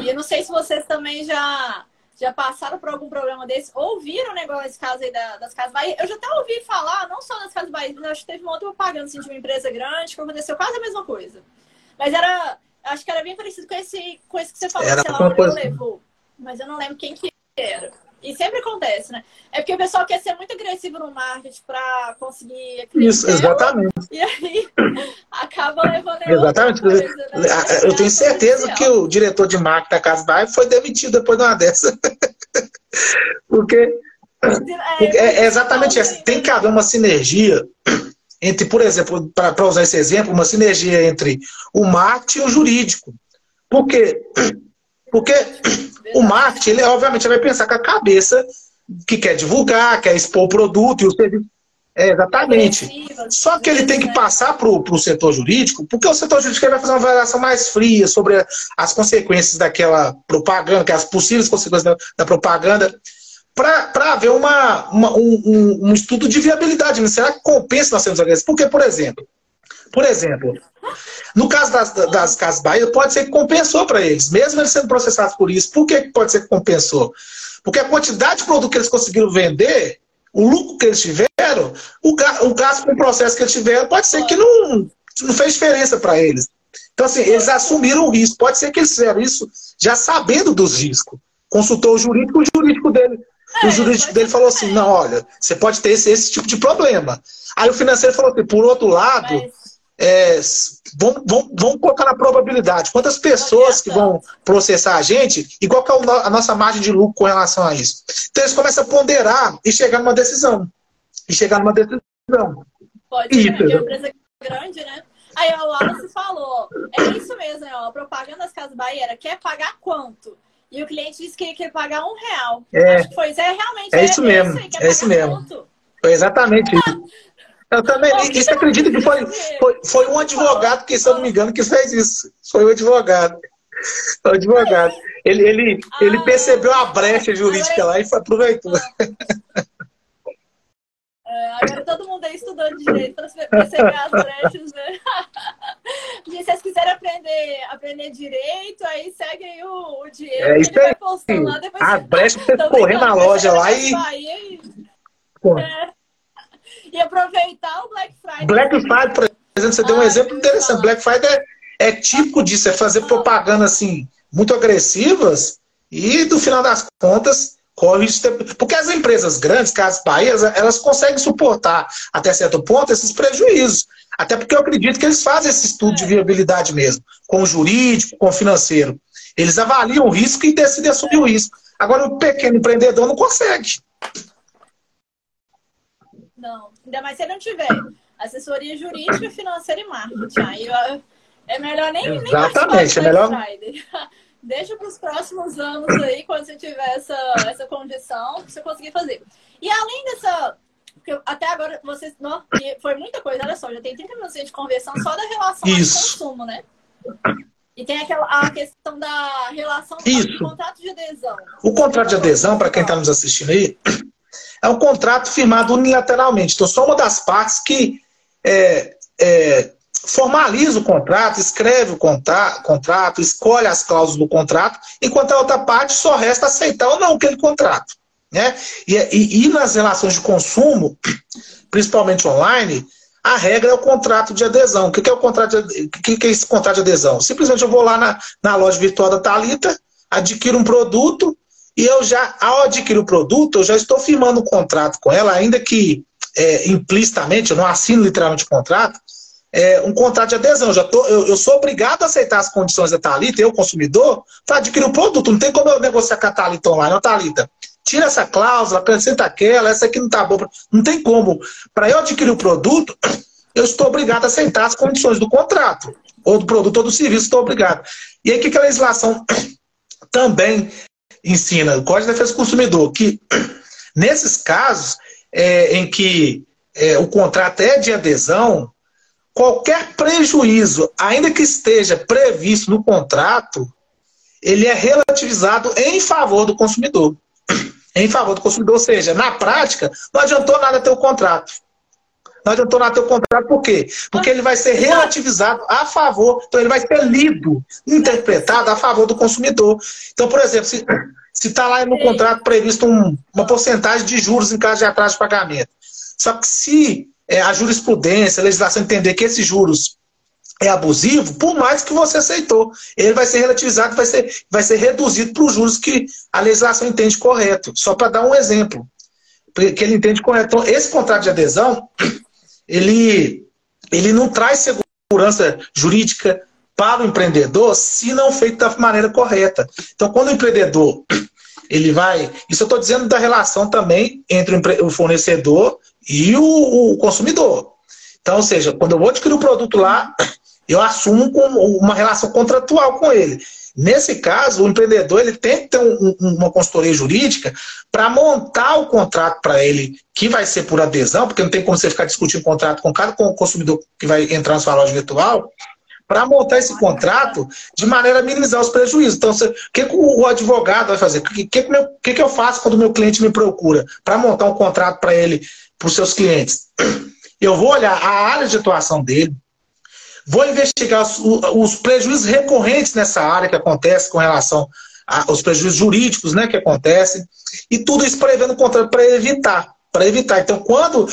E eu não sei se vocês também já, já passaram por algum problema desse, ouviram o negócio caso aí da, das Casas Bahia. Eu já até ouvi falar, não só das Casas Bahia, mas acho que teve uma outra propaganda assim, de uma empresa grande que aconteceu quase a mesma coisa. Mas era, acho que era bem parecido com esse, com esse que você falou, era sei lá, coisa... levou. Mas eu não lembro quem que era. E sempre acontece, né? É porque o pessoal quer ser muito agressivo no marketing para conseguir. Isso, exatamente. E aí acaba levando. Exatamente. Coisa, né? Eu tenho certeza que o diretor de marketing da Casa Bahia foi demitido depois de uma dessa. porque, é, é exatamente isso. Tem que haver uma sinergia entre, por exemplo, para usar esse exemplo, uma sinergia entre o marketing e o jurídico. Porque porque o marketing, ele obviamente vai pensar com a cabeça que quer divulgar, quer expor o produto e o serviço. É, exatamente. Só que ele tem que passar para o setor jurídico, porque o setor jurídico vai fazer uma avaliação mais fria sobre as consequências daquela propaganda, que é as possíveis consequências da, da propaganda. para haver uma, uma um, um, estudo de viabilidade. Né? Será que compensa nós sermos agressivos? Porque, por exemplo, por exemplo, no caso das, das Casas Bahia, pode ser que compensou para eles, mesmo eles sendo processados por isso. Por que pode ser que compensou? Porque a quantidade de produto que eles conseguiram vender, o lucro que eles tiveram, o, o gasto com o processo que eles tiveram, pode ser que não, não fez diferença para eles. Então, assim, eles assumiram o risco. Pode ser que eles fizeram isso já sabendo dos riscos. Consultou o jurídico, o jurídico dele. O jurídico dele falou assim: não, olha, você pode ter esse, esse tipo de problema. Aí o financeiro falou assim: por outro lado, Mas é, vamos, vamos, vamos colocar na probabilidade. Quantas pessoas que vão processar a gente e qual é a nossa margem de lucro com relação a isso? Então eles começam a ponderar e chegar numa decisão. E chegar numa decisão. Pode ser, uma empresa grande, né? Aí o Wallace falou, é isso mesmo, ó, a propaganda das Casas Bahia quer pagar quanto? E o cliente disse que quer pagar um real. É, Acho que foi, é realmente é, é isso mesmo, é isso mesmo. Foi exatamente isso. Eu também, isso acredito que foi, foi, foi um advogado que, se eu não me engano, que fez isso. Foi o um advogado. O advogado. Ele, ele, ele percebeu a brecha jurídica lá e aproveitou. É, agora todo mundo aí estudando direito para perceber as brechas, né? Se vocês quiserem aprender, aprender direito, aí segue aí o, o Diego. É isso aí. Lá, depois a brecha você correr na loja lá e... e... É e aproveitar o Black Friday. Black Friday, por exemplo, você deu um ah, exemplo interessante. Black Friday é, é típico disso, é fazer propaganda assim, muito agressivas e, no final das contas, corre isso. Porque as empresas grandes, que as Bahias, elas conseguem suportar até certo ponto esses prejuízos. Até porque eu acredito que eles fazem esse estudo de viabilidade mesmo, com o jurídico, com o financeiro. Eles avaliam o risco e decidem assumir o risco. Agora, o pequeno empreendedor não consegue. Ainda mais se não tiver assessoria jurídica, financeira e marketing. Aí é melhor nem, Exatamente, nem é melhor. Deixa para os próximos anos aí, quando você tiver essa, essa condição, você conseguir fazer. E além dessa. Porque até agora vocês. Não, foi muita coisa, olha só, já tem 30 minutos de conversão só da relação de consumo, né? E tem aquela a questão da relação do contrato de adesão. O contrato de adesão, para quem está nos assistindo aí, é um contrato firmado unilateralmente. Então, só uma das partes que é, é, formaliza o contrato, escreve o contrato, escolhe as cláusulas do contrato, enquanto a outra parte só resta aceitar ou não aquele contrato. Né? E, e, e nas relações de consumo, principalmente online, a regra é o contrato de adesão. O que é o contrato de, o que é esse contrato de adesão? Simplesmente eu vou lá na, na loja virtual da Talita, adquiro um produto, e eu já, ao adquirir o produto, eu já estou firmando um contrato com ela, ainda que é, implicitamente, eu não assino literalmente o contrato, é, um contrato de adesão. Eu, já tô, eu, eu, sou obrigado a aceitar as condições da Thalita, eu, consumidor, para adquirir o produto. Não tem como eu negociar com a Thalita online, não, Thalita. Tira essa cláusula, acrescenta aquela, essa aqui não está boa. Não tem como. Para eu adquirir o produto, eu estou obrigado a aceitar as condições do contrato, ou do produto ou do serviço, estou obrigado. E aí, o que, que a legislação também ensina, o Código de Defesa do Consumidor, que nesses casos é, em que é, o contrato é de adesão, qualquer prejuízo, ainda que esteja previsto no contrato, ele é relativizado em favor do consumidor. Em favor do consumidor, ou seja, na prática, não adiantou nada ter o contrato. Não adiantou nada ter o contrato, por quê? Porque ele vai ser relativizado a favor, então ele vai ser lido, interpretado a favor do consumidor. Então, por exemplo, se está lá no contrato previsto um, uma porcentagem de juros em caso de atraso de pagamento. Só que se é, a jurisprudência, a legislação entender que esses juros é abusivo, por mais que você aceitou, ele vai ser relativizado, vai ser, vai ser reduzido para os juros que a legislação entende correto. Só para dar um exemplo, que ele entende correto. Então, esse contrato de adesão, ele, ele não traz segurança jurídica para o empreendedor se não feito da maneira correta. Então, quando o empreendedor ele vai. Isso eu estou dizendo da relação também entre o fornecedor e o, o, consumidor. Então, ou seja, quando eu vou adquirir o produto lá, eu assumo uma relação contratual com ele. Nesse caso, o empreendedor ele tem que ter um, uma consultoria jurídica para montar o contrato para ele, que vai ser por adesão, porque não tem como você ficar discutindo contrato com cada consumidor que vai entrar na sua loja virtual, para montar esse contrato de maneira a minimizar os prejuízos. Então, o que, que o advogado vai fazer? O que, que, que, que eu faço quando o meu cliente me procura para montar um contrato para ele, para os seus clientes? Eu vou olhar a área de atuação dele, vou investigar os, os prejuízos recorrentes nessa área que acontece com relação aos prejuízos jurídicos né, que acontecem, e tudo isso prevendo contrato para evitar para evitar. Então, quando,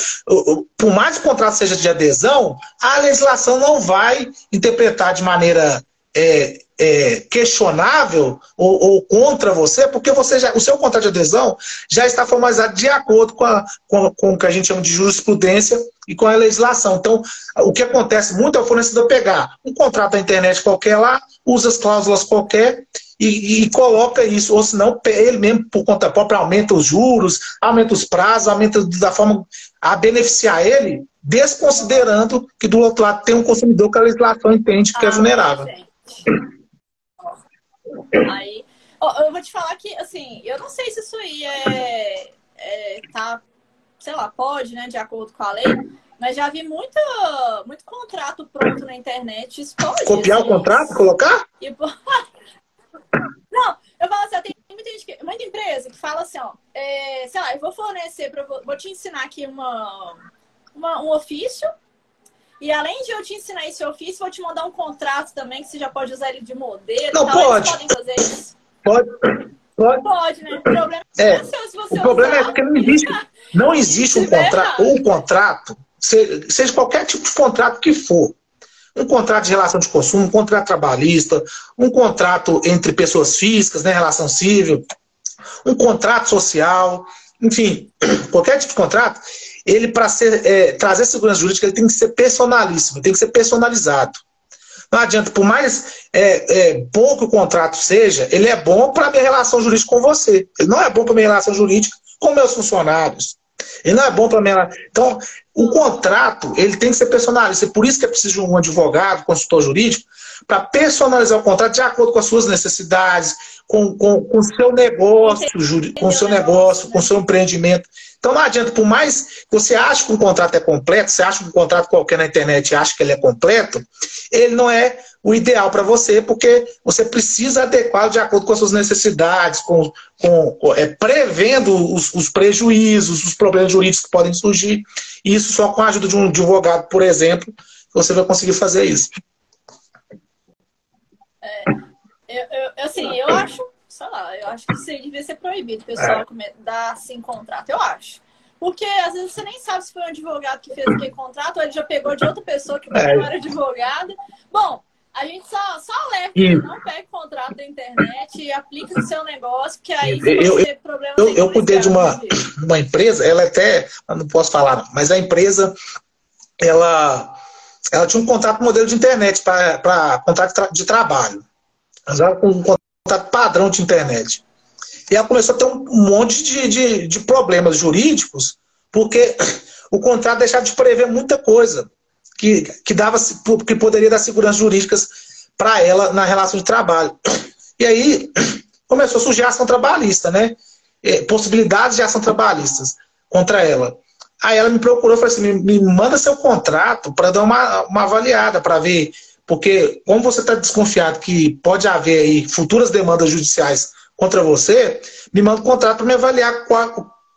por mais que o contrato seja de adesão, a legislação não vai interpretar de maneira é, é, questionável ou, ou, contra você, porque você já, o seu contrato de adesão já está formalizado de acordo com, a, com, com o que a gente chama de jurisprudência e com a legislação. Então, o que acontece muito é o fornecedor pegar um contrato da internet qualquer lá, usa as cláusulas qualquer e, e, coloca isso, ou senão ele mesmo, por conta própria, aumenta os juros, aumenta os prazos, aumenta da forma a beneficiar ele, desconsiderando que do outro lado tem um consumidor que a legislação entende que é ah, é vulnerável. Aí, ó, eu vou te falar que, assim, eu não sei se isso aí é, é tá, sei lá, pode, né, de acordo com a lei, mas já vi muita, muito contrato pronto na internet. Pode, Copiar assim, o contrato, colocar? E, Não, eu falo assim, tem muita, gente, muita empresa que fala assim, ó, é, sei lá, eu vou fornecer, pra, vou te ensinar aqui uma, uma, um ofício, e além de eu te ensinar esse ofício, vou te mandar um contrato também, que você já pode usar ele de modelo. Não, pode. podem fazer isso? Pode. Pode, pode né? O problema é, é se você o problema é porque não existe, não existe um contrato, ou um contrato, seja qualquer tipo de contrato que for, um contrato de relação de consumo, um contrato trabalhista, um contrato entre pessoas físicas, né, relação civil, um contrato social, enfim, qualquer tipo de contrato, ele para é, trazer segurança jurídica, ele tem que ser personalíssimo, tem que ser personalizado. Não adianta, por mais é, é, bom que o contrato seja, ele é bom para a minha relação jurídica com você. Ele não é bom para a minha relação jurídica com meus funcionários. Ele não é bom para mim. Então, o contrato ele tem que ser personalizado. Por isso que é preciso de um advogado, consultor jurídico, para personalizar o contrato de acordo com as suas necessidades, com, com, com o seu negócio, com o seu negócio, com o seu empreendimento. Então não adianta, por mais que você ache que um contrato é completo, você acha que um contrato qualquer na internet acha que ele é completo, ele não é o ideal para você, porque você precisa adequá-lo de acordo com as suas necessidades, com, com é, prevendo os, os, prejuízos, os problemas jurídicos que podem surgir. E isso só com a ajuda de um advogado, por exemplo, você vai conseguir fazer isso. É, eu, eu, assim, eu acho lá, eu acho que isso aí devia ser proibido, pessoal é. dar assim contrato, eu acho. Porque às vezes você nem sabe se foi um advogado que fez aquele contrato, ou ele já pegou de outra pessoa que é. não era advogada. Bom, a gente só, só alerta, e... não pegue contrato da internet e aplique no seu negócio, que aí você eu, vai ter problemas. Eu, eu cuidei de uma, uma empresa, ela até, não posso falar, mas a empresa, ela, ela tinha um contrato modelo de internet para contrato de trabalho. Mas ela com um contrato padrão de internet. E ela começou a ter um monte de, de, de problemas jurídicos, porque o contrato deixava de prever muita coisa que, que, dava, que poderia dar segurança jurídicas para ela na relação de trabalho. E aí começou a surgir a ação trabalhista, né? É, possibilidades de ação trabalhistas contra ela. Aí ela me procurou e falou assim: me, me manda seu contrato para dar uma, uma avaliada, para ver porque, como você está desconfiado que pode haver aí futuras demandas judiciais contra você, me manda um contrato para me avaliar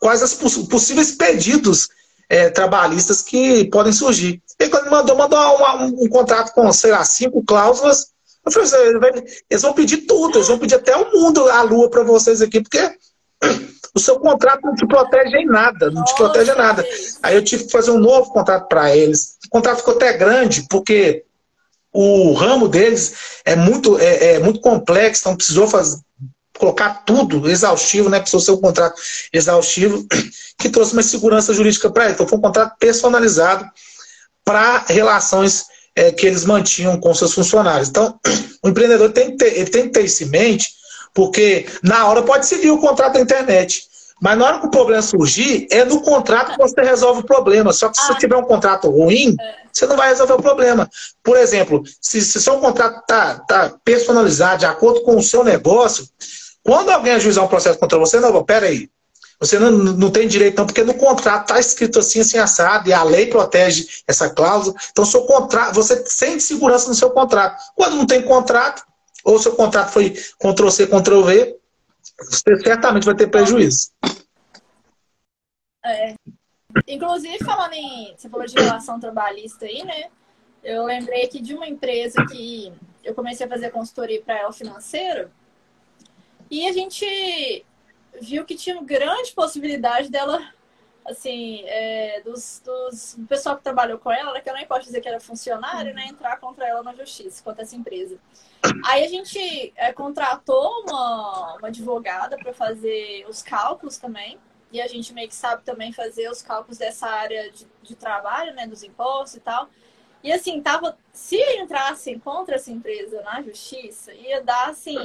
quais os possíveis pedidos é, trabalhistas que podem surgir. E quando me mandou, mandou uma, um, um, contrato com, sei lá, cinco cláusulas. Eu falei, eles vão pedir tudo, eles vão pedir até o mundo, a lua para vocês aqui, porque o seu contrato não te protege em nada, não te protege em nada. Aí eu tive que fazer um novo contrato para eles. O contrato ficou até grande, porque o ramo deles é muito, é, é muito complexo, então precisou fazer, colocar tudo exaustivo, né? Precisou ser um contrato exaustivo que trouxe uma segurança jurídica para ele. Então foi um contrato personalizado para relações é, que eles mantinham com seus funcionários. Então, o empreendedor tem que ter, ele tem que ter isso em mente, porque na hora pode seguir o contrato da internet. Mas na hora que o problema surgir, é no contrato que você resolve o problema. Só que se você ah. tiver um contrato ruim, é. Você não vai resolver o problema. Por exemplo, se, se seu contrato está tá personalizado de acordo com o seu negócio, quando alguém ajuizar um processo contra você, não, peraí, Você não, não tem direito, não, porque no contrato está escrito assim, assim, assado, e a lei protege essa cláusula. Então, seu contrato, você sente segurança no seu contrato. Quando não tem contrato, ou seu contrato foi Ctrl-C, Ctrl-V, você certamente vai ter prejuízo. É. Inclusive, falando em. Você falou de relação trabalhista aí, né? Eu lembrei aqui de uma empresa que eu comecei a fazer consultoria para ela financeira. E a gente viu que tinha uma grande possibilidade dela, assim, é, dos, dos, do pessoal que trabalhou com ela, que eu nem posso dizer que era funcionário, né, entrar contra ela na justiça, contra essa empresa. Aí a gente é, contratou uma, uma advogada para fazer os cálculos também, e a gente meio que sabe também fazer os cálculos dessa área de, de trabalho, né, dos impostos e tal. E assim, tava, se entrassem contra essa empresa na justiça, ia dar assim,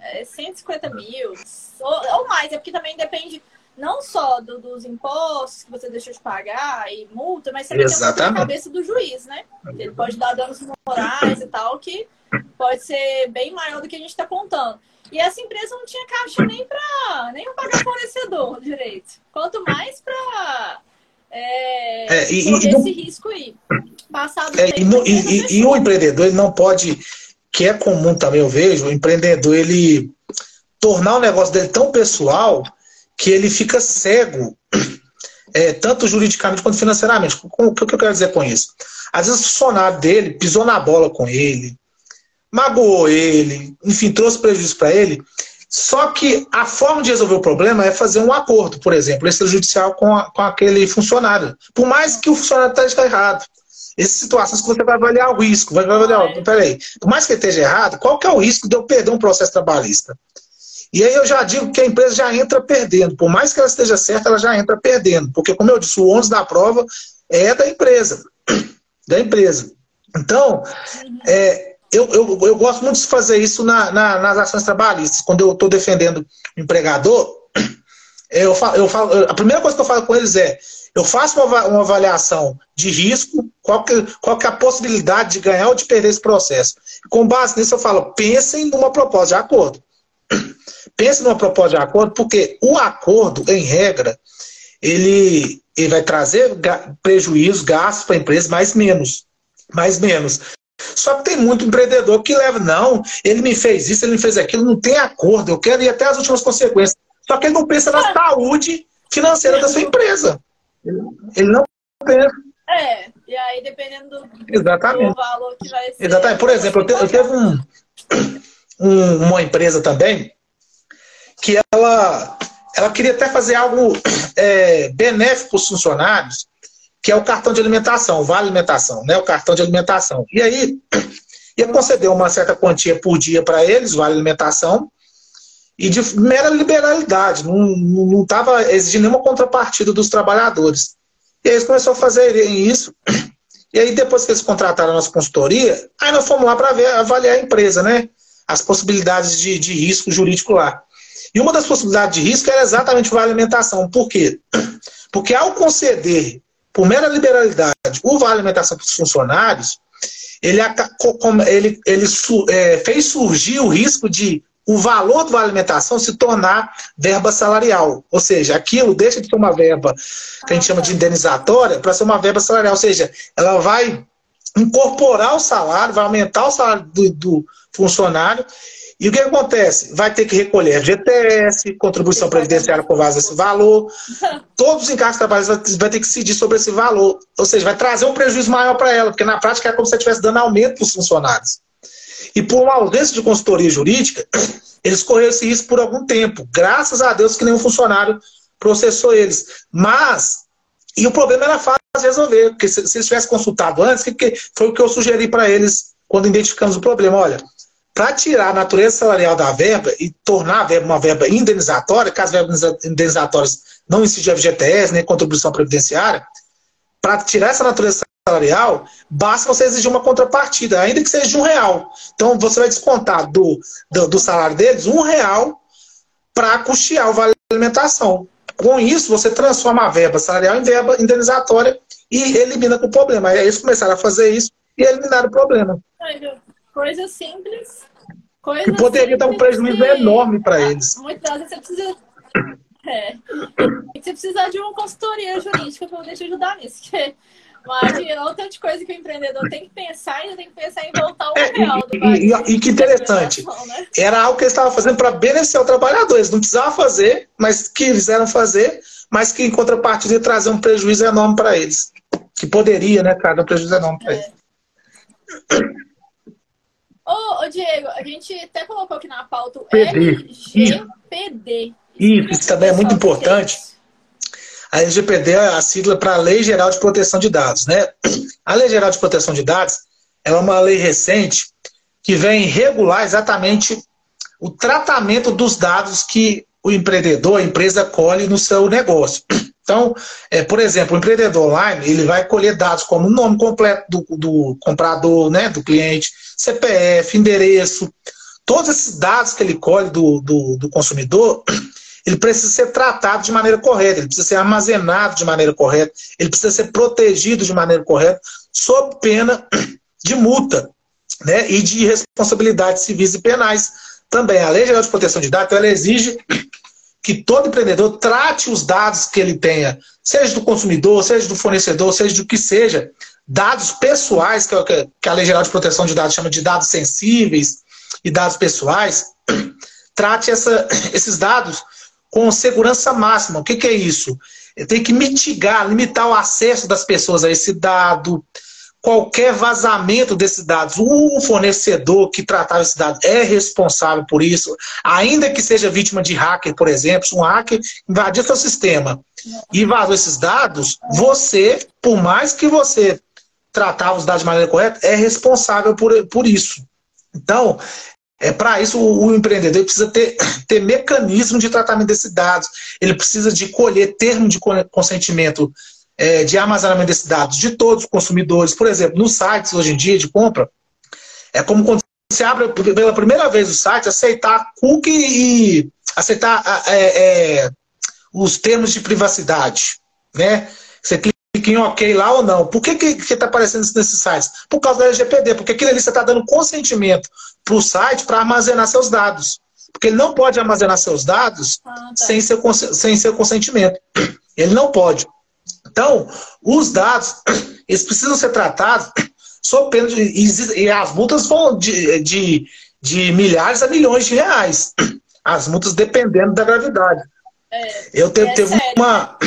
é, 150 mil ou, ou, mais, é porque também depende não só do, dos impostos que você deixou de pagar e multa, mas também Exatamente. tem a cabeça do juiz, né? Ele pode dar danos morais e tal, que pode ser bem maior do que a gente está contando. E essa empresa não tinha caixa nem para nem pagar fornecedor direito. Quanto mais para é, é, e, e, esse risco aí. Passado é, tempo, e, e, e, o empreendedor ele não pode, que é comum também eu vejo, o empreendedor ele tornar o negócio dele tão pessoal que ele fica cego, é, tanto juridicamente quanto financeiramente. O que eu quero dizer com isso? Às vezes o funcionário dele pisou na bola com ele, magoou ele, enfim, trouxe prejuízo para ele. Só que a forma de resolver o problema é fazer um acordo, por exemplo, extrajudicial com, a, com aquele funcionário. Por mais que o funcionário esteja errado. Essas situações que você vai avaliar o risco, vai avaliar, é. peraí, por mais que ele esteja errado, qual que é o risco de eu perder um processo trabalhista? E aí eu já digo que a empresa já entra perdendo. Por mais que ela esteja certa, ela já entra perdendo. Porque, como eu disse, o ônus da prova é da empresa. Da empresa. Então, é, eu, eu, eu gosto muito de fazer isso na, na, nas ações trabalhistas. Quando eu estou defendendo o empregador, eu falo, eu falo, a primeira coisa que eu falo com eles é: eu faço uma, uma avaliação de risco, qual que, qual que é a possibilidade de ganhar ou de perder esse processo. Com base nisso, eu falo: pensem numa proposta de acordo. Pense numa proposta de acordo, porque o acordo, em regra, ele, ele vai trazer prejuízo, gastos para a empresa, mais menos. Mais menos. Só que tem muito empreendedor que leva, não, ele me fez isso, ele me fez aquilo, não tem acordo, eu quero ir até as últimas consequências. Só que ele não pensa na saúde financeira da sua empresa. Ele não pensa. É, e aí dependendo do, Exatamente. do valor que vai ser. Exatamente. Por exemplo, eu, te, eu teve um, um, uma empresa também que ela, ela queria até fazer algo é, benéfico para os funcionários, que é o cartão de alimentação, Vale Alimentação, né? O cartão de alimentação. E aí, ia conceder uma certa quantia por dia para eles, Vale Alimentação, e de mera liberalidade, não estava exigindo nenhuma contrapartida dos trabalhadores. E aí eles começaram a fazer isso. E aí, depois que eles contrataram a nossa consultoria, aí nós fomos lá para avaliar a empresa, né? As possibilidades de, de risco jurídico lá. E uma das possibilidades de risco era exatamente Vale Alimentação. Por quê? Porque ao conceder por mera liberalidade, o Vale Alimentação para os funcionários, ele, ele, ele é, fez surgir o risco de o valor do Vale Alimentação se tornar verba salarial. Ou seja, aquilo deixa de ser uma verba que a gente chama de indenizatória para ser uma verba salarial. Ou seja, ela vai incorporar o salário, vai aumentar o salário do, do funcionário e o que acontece? Vai ter que recolher GTS, contribuição previdenciária com base nesse valor. Todos os encargos trabalhistas vai ter que decidir sobre esse valor. Ou seja, vai trazer um prejuízo maior para ela, porque na prática é como se você estivesse dando aumento para os funcionários. E por uma ausência de consultoria jurídica, eles correram esse risco por algum tempo. Graças a Deus que nenhum funcionário processou eles. Mas, e o problema era fácil de resolver, porque se, se eles tivessem consultado antes, que, que foi o que eu sugeri para eles quando identificamos o problema. Olha, para tirar a natureza salarial da verba e tornar a verba uma verba indenizatória, caso as verbas indenizatórias não incidam FGTS, nem contribuição previdenciária, para tirar essa natureza salarial, basta você exigir uma contrapartida, ainda que seja de um real. Então você vai descontar do, do, do salário deles um real para custear o vale alimentação. Com isso, você transforma a verba salarial em verba indenizatória e elimina o problema. Aí eles começaram a fazer isso e eliminaram o problema. Coisa simples. Coisa que poderia simples dar um prejuízo que... enorme para eles. Muitas vezes você precisa É. Você precisa de uma consultoria jurídica para poder te ajudar nisso. Porque imagina, o tanto de coisa que o empreendedor tem que pensar e tem que pensar em voltar o é, real e, e, e, que interessante. Né? Era algo que eles estavam fazendo para beneficiar o trabalhador. Eles não precisavam fazer, mas que quiseram fazer, mas que em contrapartida ia trazer um prejuízo enorme para eles. Que poderia, né, cara, um prejuízo enorme para é. eles. Ô, ô, Diego, a gente até colocou aqui na pauta o LGPD. Isso, isso também é muito importante. A LGPD é a sigla para a Lei Geral de Proteção de Dados. Né? A Lei Geral de Proteção de Dados é uma lei recente que vem regular exatamente o tratamento dos dados que o empreendedor, a empresa, colhe no seu negócio. Então, é, por exemplo, o empreendedor online ele vai colher dados como o nome completo do, do comprador, né, do cliente, CPF, endereço, todos esses dados que ele colhe do, do, do consumidor, ele precisa ser tratado de maneira correta, ele precisa ser armazenado de maneira correta, ele precisa ser protegido de maneira correta, sob pena de multa né, e de responsabilidades civis e penais. Também a Lei Geral de Proteção de Dados ela exige que todo empreendedor trate os dados que ele tenha, seja do consumidor, seja do fornecedor, seja do que seja, dados pessoais, que é o que a Lei Geral de Proteção de Dados chama de dados sensíveis e dados pessoais, trate essa, esses dados com segurança máxima. O que, que é isso? Tem que mitigar, limitar o acesso das pessoas a esse dado, qualquer vazamento desses dados, o fornecedor que tratava esse dado é responsável por isso, ainda que seja vítima de hacker, por exemplo, se um hacker invadiu seu sistema e vazou esses dados, você, por mais que você tratava os dados de maneira correta, é responsável por, por isso. Então, é para isso o, o, empreendedor precisa ter, ter mecanismo de tratamento desses dados. Ele precisa de colher termo de consentimento é, de armazenamento desses dados de todos os consumidores. Por exemplo, nos sites hoje em dia de compra, é como quando você abre pela primeira vez o site, aceitar cookie e aceitar é, é, os termos de privacidade. Né? Você clica em OK lá ou não. Por que está aparecendo isso nesses sites? Por causa da LGPD, porque aquilo ali você está dando consentimento para o site para armazenar seus dados. Porque ele não pode armazenar seus dados ah, tá. sem, seu, sem seu consentimento. Ele não pode. Então, os dados, eles precisam ser tratados sob pena de. E as multas vão de, de, de milhares a milhões de reais. As multas dependendo da gravidade. É, eu te, é teve uma,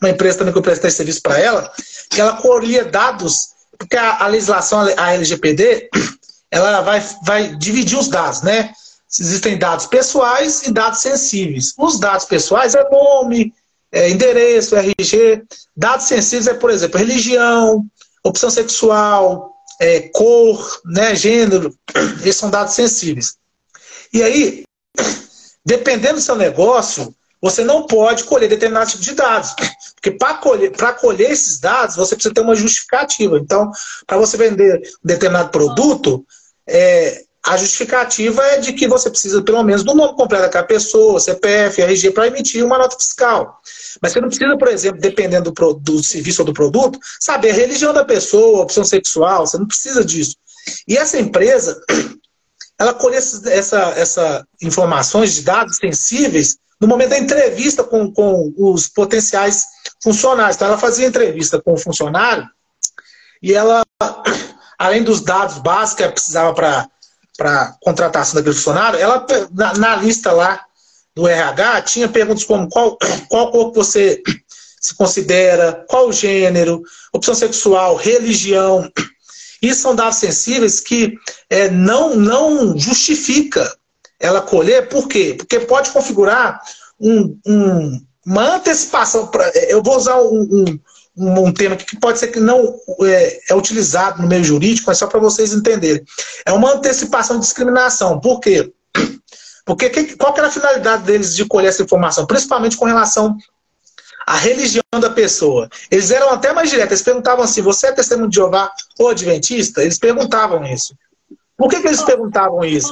uma empresa também que eu prestei serviço para ela, que ela colhia dados, porque a, a, legislação, a LGPD, ela vai, vai dividir os dados, né? Existem dados pessoais e dados sensíveis. Os dados pessoais é nome, é, endereço, RG. Dados sensíveis é, por exemplo, religião, opção sexual, é, cor, né, gênero. Esses são dados sensíveis. E aí, dependendo do seu negócio, você não pode colher determinado tipo de dados. Porque para colher, colher esses dados, você precisa ter uma justificativa. Então, para você vender determinado produto, é, a justificativa é de que você precisa, pelo menos, do nome completo daquela pessoa, CPF, RG, para emitir uma nota fiscal. Mas você não precisa, por exemplo, dependendo do, do serviço ou do produto, saber a religião da pessoa, a opção sexual, você não precisa disso. E essa empresa, ela colhe essa, essa informações de dados sensíveis no momento da entrevista com, com os potenciais funcionários. Então, ela fazia entrevista com o funcionário e ela, além dos dados básicos que ela precisava para contratação daquele funcionário, ela na, na, lista lá do RH tinha perguntas como qual, qual corpo você se considera, qual gênero, opção sexual, religião. Isso são dados sensíveis que é, não, não justifica ela colher, por quê? Porque pode configurar um, um, uma antecipação. Pra, eu vou usar um, um um, tema que pode ser que não é, é utilizado no meio jurídico, mas só para vocês entenderem. É uma antecipação de discriminação. Por quê? Porque que, qual que era a finalidade deles de colher essa informação? Principalmente com relação à religião da pessoa. Eles eram até mais diretos. Eles perguntavam assim: você é testemunho de Jeová ou adventista? Eles perguntavam isso. Por que, que eles perguntavam isso?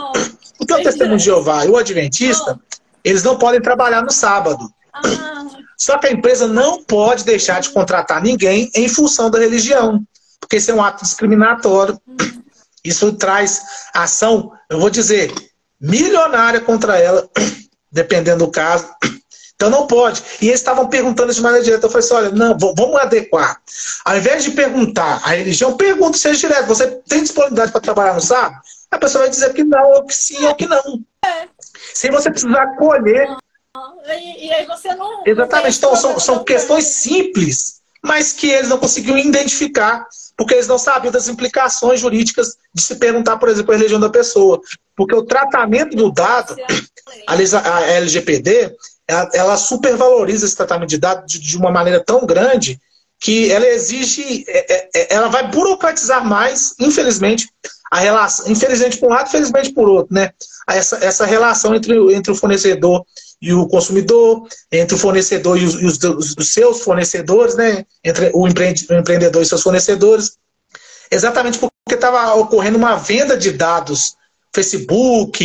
Porque o testemunho de Jeová e o adventista, eles não podem trabalhar no sábado. Só que a empresa não pode deixar de contratar ninguém em função da religião, porque isso é um ato discriminatório. Isso traz ação, eu vou dizer, milionária contra ela, dependendo do caso. Então não pode. E eles estavam perguntando de maneira direta. Eu falei assim: olha, não, vamos adequar. Ao invés de perguntar a religião, pergunta seja direto. Você tem disponibilidade para trabalhar no sábado? A pessoa vai dizer que não, ou que sim, ou que não. É. Sem você precisar colher. E, e aí você não. Exatamente. Então são, são questões simples, mas que eles não conseguiam identificar, porque eles não sabiam das implicações jurídicas de se perguntar, por exemplo, a religião da pessoa. Porque o tratamento do dado, a LGPD, ela, ela supervaloriza esse tratamento de dados de, de, uma maneira tão grande que ela exige, é, é, é, ela vai burocratizar mais, infelizmente, a relação, infelizmente por um lado, infelizmente por outro, né? Essa, essa relação entre, entre o fornecedor e o consumidor, entre o fornecedor e os, e os, os seus fornecedores, né? Entre o, empreende, o empreendedor e seus fornecedores, exatamente porque estava ocorrendo uma venda de dados, Facebook,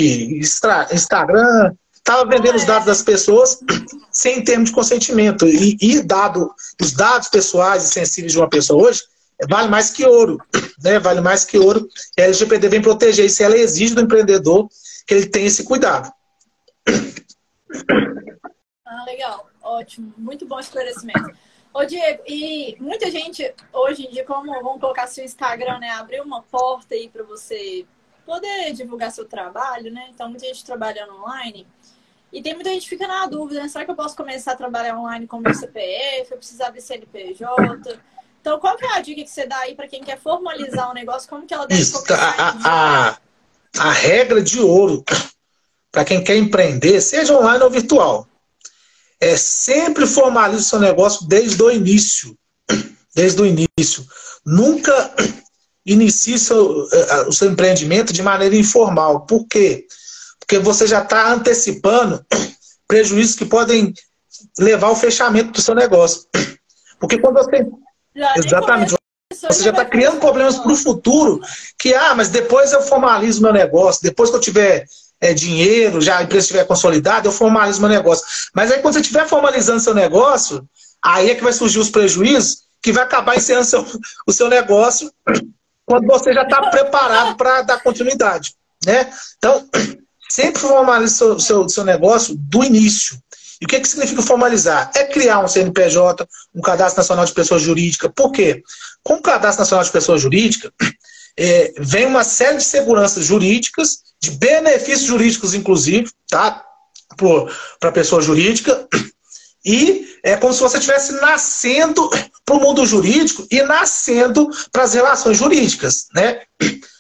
Instagram, estava vendendo os dados das pessoas sem termo de consentimento. E, e, dado, os dados pessoais e sensíveis de uma pessoa hoje vale mais que ouro. Né? Vale mais que ouro. E a LGPD vem proteger isso. Ela exige do empreendedor que ele tenha esse cuidado. Ah, legal. Ótimo. Muito bom esclarecimento. Ô, Diego, e muita gente, hoje em dia, como vamos colocar seu Instagram, né? Abriu uma porta aí para você poder divulgar seu trabalho, né? Então, muita gente trabalhando online. E tem muita gente que fica na dúvida, né? Será que eu posso começar a trabalhar online com meu CPF? Eu precisar de CNPJ? Então, qual que é a dica que você dá aí para quem quer formalizar um negócio? Como que ela deve Isso, a, a, a regra de ouro para quem quer empreender, seja online ou virtual, é sempre formalize o seu negócio desde o início. Desde o início. Nunca inicie seu, eh, o seu empreendimento de maneira informal. Por quê? Porque porque você já está antecipando prejuízos que podem levar ao fechamento do seu negócio. Porque quando você. Já exatamente. Você já está criando problemas para o futuro, que, ah, mas depois eu formalizo meu negócio, depois que eu tiver é, dinheiro, já a empresa estiver consolidada, eu formalizo meu negócio. Mas aí quando você estiver formalizando seu negócio, aí é que vai surgir os prejuízos, que vai acabar encerrando seu, o seu negócio quando você já está preparado para dar continuidade. Né? Então, Sempre formalize seu, seu, seu negócio do início. E o que, que significa formalizar? É criar um CNPJ, um Cadastro Nacional de Pessoa Jurídica. Por quê? Com o Cadastro Nacional de Pessoa Jurídica, é, vem uma série de seguranças jurídicas, de benefícios jurídicos, inclusive, tá? Para a pessoa jurídica. E é como se você estivesse nascendo para o mundo jurídico e nascendo para as relações jurídicas. Né?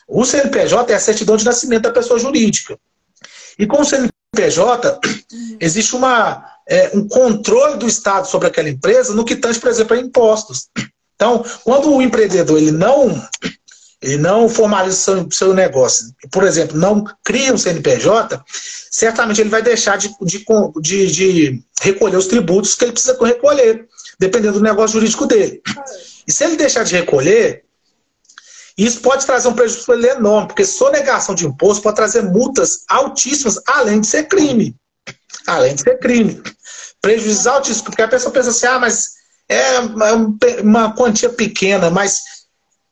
O CNPJ é a certidão de nascimento da pessoa jurídica. E com o CNPJ, existe uma, é, um controle do Estado sobre aquela empresa no que tange, por exemplo, a impostos. Então, quando o empreendedor ele não, ele não formaliza seu, seu negócio, por exemplo, não cria um CNPJ, certamente ele vai deixar de, de, de, de recolher os tributos que ele precisa recolher, dependendo do negócio jurídico dele. E se ele deixar de recolher, isso pode trazer um prejuízo para ele enorme, porque sonegação de imposto pode trazer multas altíssimas, além de ser crime. Além de ser crime. Prejuízos altíssimos, porque a pessoa pensa assim, ah, mas é uma quantia pequena, mas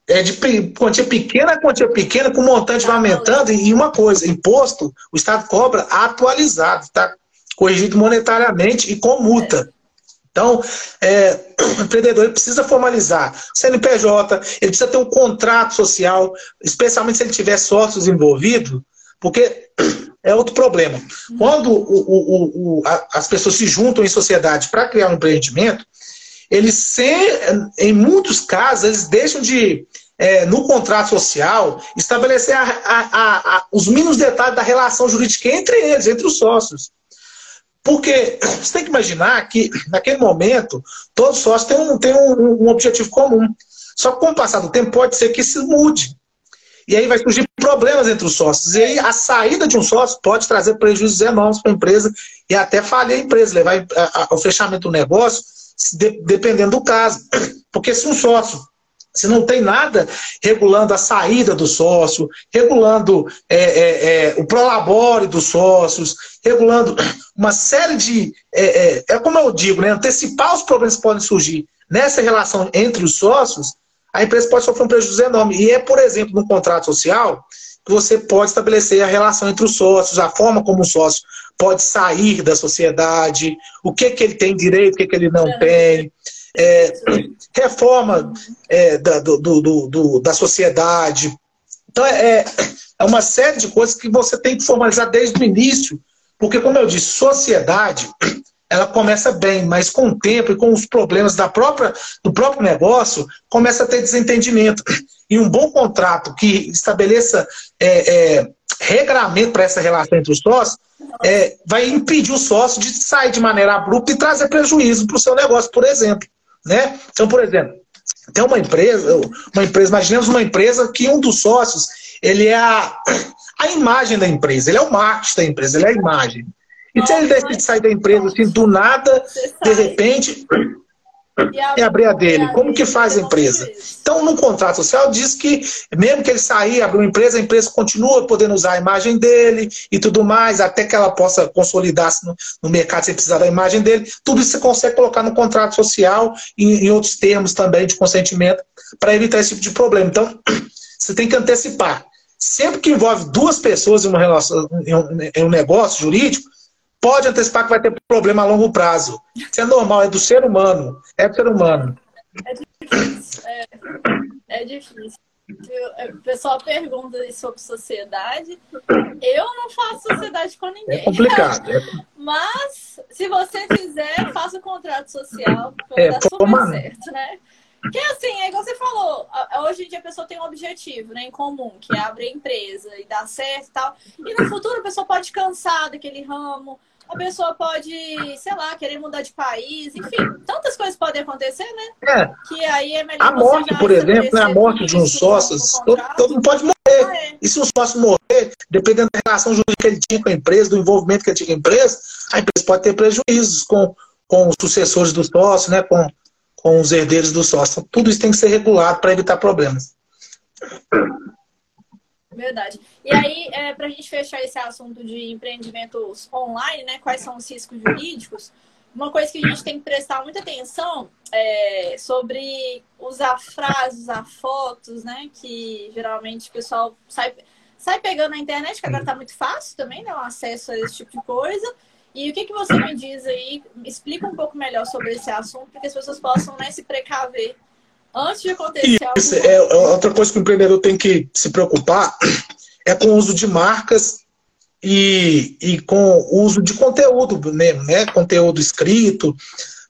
é de quantia pequena a quantia pequena, com o montante vai aumentando. E uma coisa, imposto, o Estado cobra atualizado, tá? Corrigido monetariamente e com multa. Então, é, o empreendedor precisa formalizar o CNPJ, ele precisa ter um contrato social, especialmente se ele tiver sócios envolvidos, porque é outro problema. Quando o, o, o, a, as pessoas se juntam em sociedade para criar um empreendimento, eles, sem, em muitos casos, eles deixam de, é, no contrato social, estabelecer a, a, os mínimos detalhes da relação jurídica entre eles, entre os sócios. Porque você tem que imaginar que, naquele momento, todos os sócios têm um, têm um, um objetivo comum. Só que com o passar do tempo pode ser que isso mude. E aí vai surgir problemas entre os sócios. E aí a saída de um sócio pode trazer prejuízos enormes para a empresa e até falir a empresa, levar ao fechamento do negócio, dependendo do caso. Porque se um sócio se não tem nada regulando a saída do sócio, regulando é, é, é, o prolabore dos sócios, regulando uma série de. É, é, é, como eu digo, né, antecipar os problemas que podem surgir nessa relação entre os sócios, a empresa pode sofrer um prejuízo enorme. E é, por exemplo, no contrato social, que você pode estabelecer a relação entre os sócios, a forma como o sócio pode sair da sociedade, o que, que ele tem direito, o que, que ele não tem. É, reforma é, da, do, do, do, da sociedade. Então, é, é uma série de coisas que você tem que formalizar desde o início, porque, como eu disse, sociedade ela começa bem, mas com o tempo e com os problemas da própria, do próprio negócio, começa a ter desentendimento. E um bom contrato que estabeleça é, é, regramento para essa relação entre os sócios é, vai impedir o sócio de sair de maneira abrupta e trazer prejuízo para o seu negócio, por exemplo. Né? Então, por exemplo, tem uma empresa, uma empresa, imaginemos uma empresa que um dos sócios ele é a, a imagem da empresa, ele é o marketing da empresa, ele é a imagem. E se ele decide sair da empresa assim, do nada, de repente, e abrir a dele. Como que faz a empresa? Então, no contrato social diz que, mesmo que ele sair, abrir uma empresa, a empresa continua podendo usar a imagem dele e tudo mais, até que ela possa consolidar-se no, no, mercado sem precisar da imagem dele. Tudo isso você consegue colocar no contrato social e em outros termos também de consentimento para evitar esse tipo de problema. Então, você tem que antecipar. Sempre que envolve duas pessoas em, uma relação, em um, em um negócio jurídico, pode antecipar que vai ter problema a longo prazo. Isso é normal, é do ser humano. É do ser humano. É difícil. É, é difícil. O pessoal pergunta sobre sociedade. Eu não faço sociedade com ninguém. É complicado. É... Mas, se você fizer, faça o contrato social. É, dar super certo, né? Que assim, é igual você falou, hoje em dia a pessoa tem um objetivo né, em comum, que é abrir empresa e dar certo e tal. E no futuro a pessoa pode cansar daquele ramo, a pessoa pode, sei lá, querer mudar de país, enfim, tantas coisas podem acontecer, né? É. Que aí é melhor. A morte, por exemplo, né? a morte de um sócio, todo, todo mundo pode morrer. Ah, é. E se o sócio morrer, dependendo da relação jurídica que ele tinha com a empresa, do envolvimento que ele tinha com a empresa, a empresa pode ter prejuízos com, com os sucessores do sócio, né? Com, com os herdeiros do sócio. Então, tudo isso tem que ser regulado para evitar problemas. Verdade. E aí, é, para a gente fechar esse assunto de empreendimentos online, né? Quais são os riscos jurídicos? Uma coisa que a gente tem que prestar muita atenção é sobre usar frases, usar fotos, né? Que geralmente o pessoal sai, sai pegando na internet, que agora está muito fácil também, né? O acesso a esse tipo de coisa. E o que, que você me diz aí? Explica um pouco melhor sobre esse assunto, para que as pessoas possam né, se precaver antes de acontecer Isso, é, é outra coisa que o empreendedor tem que se preocupar é com o uso de marcas e, e com o uso de conteúdo mesmo, né? Conteúdo escrito.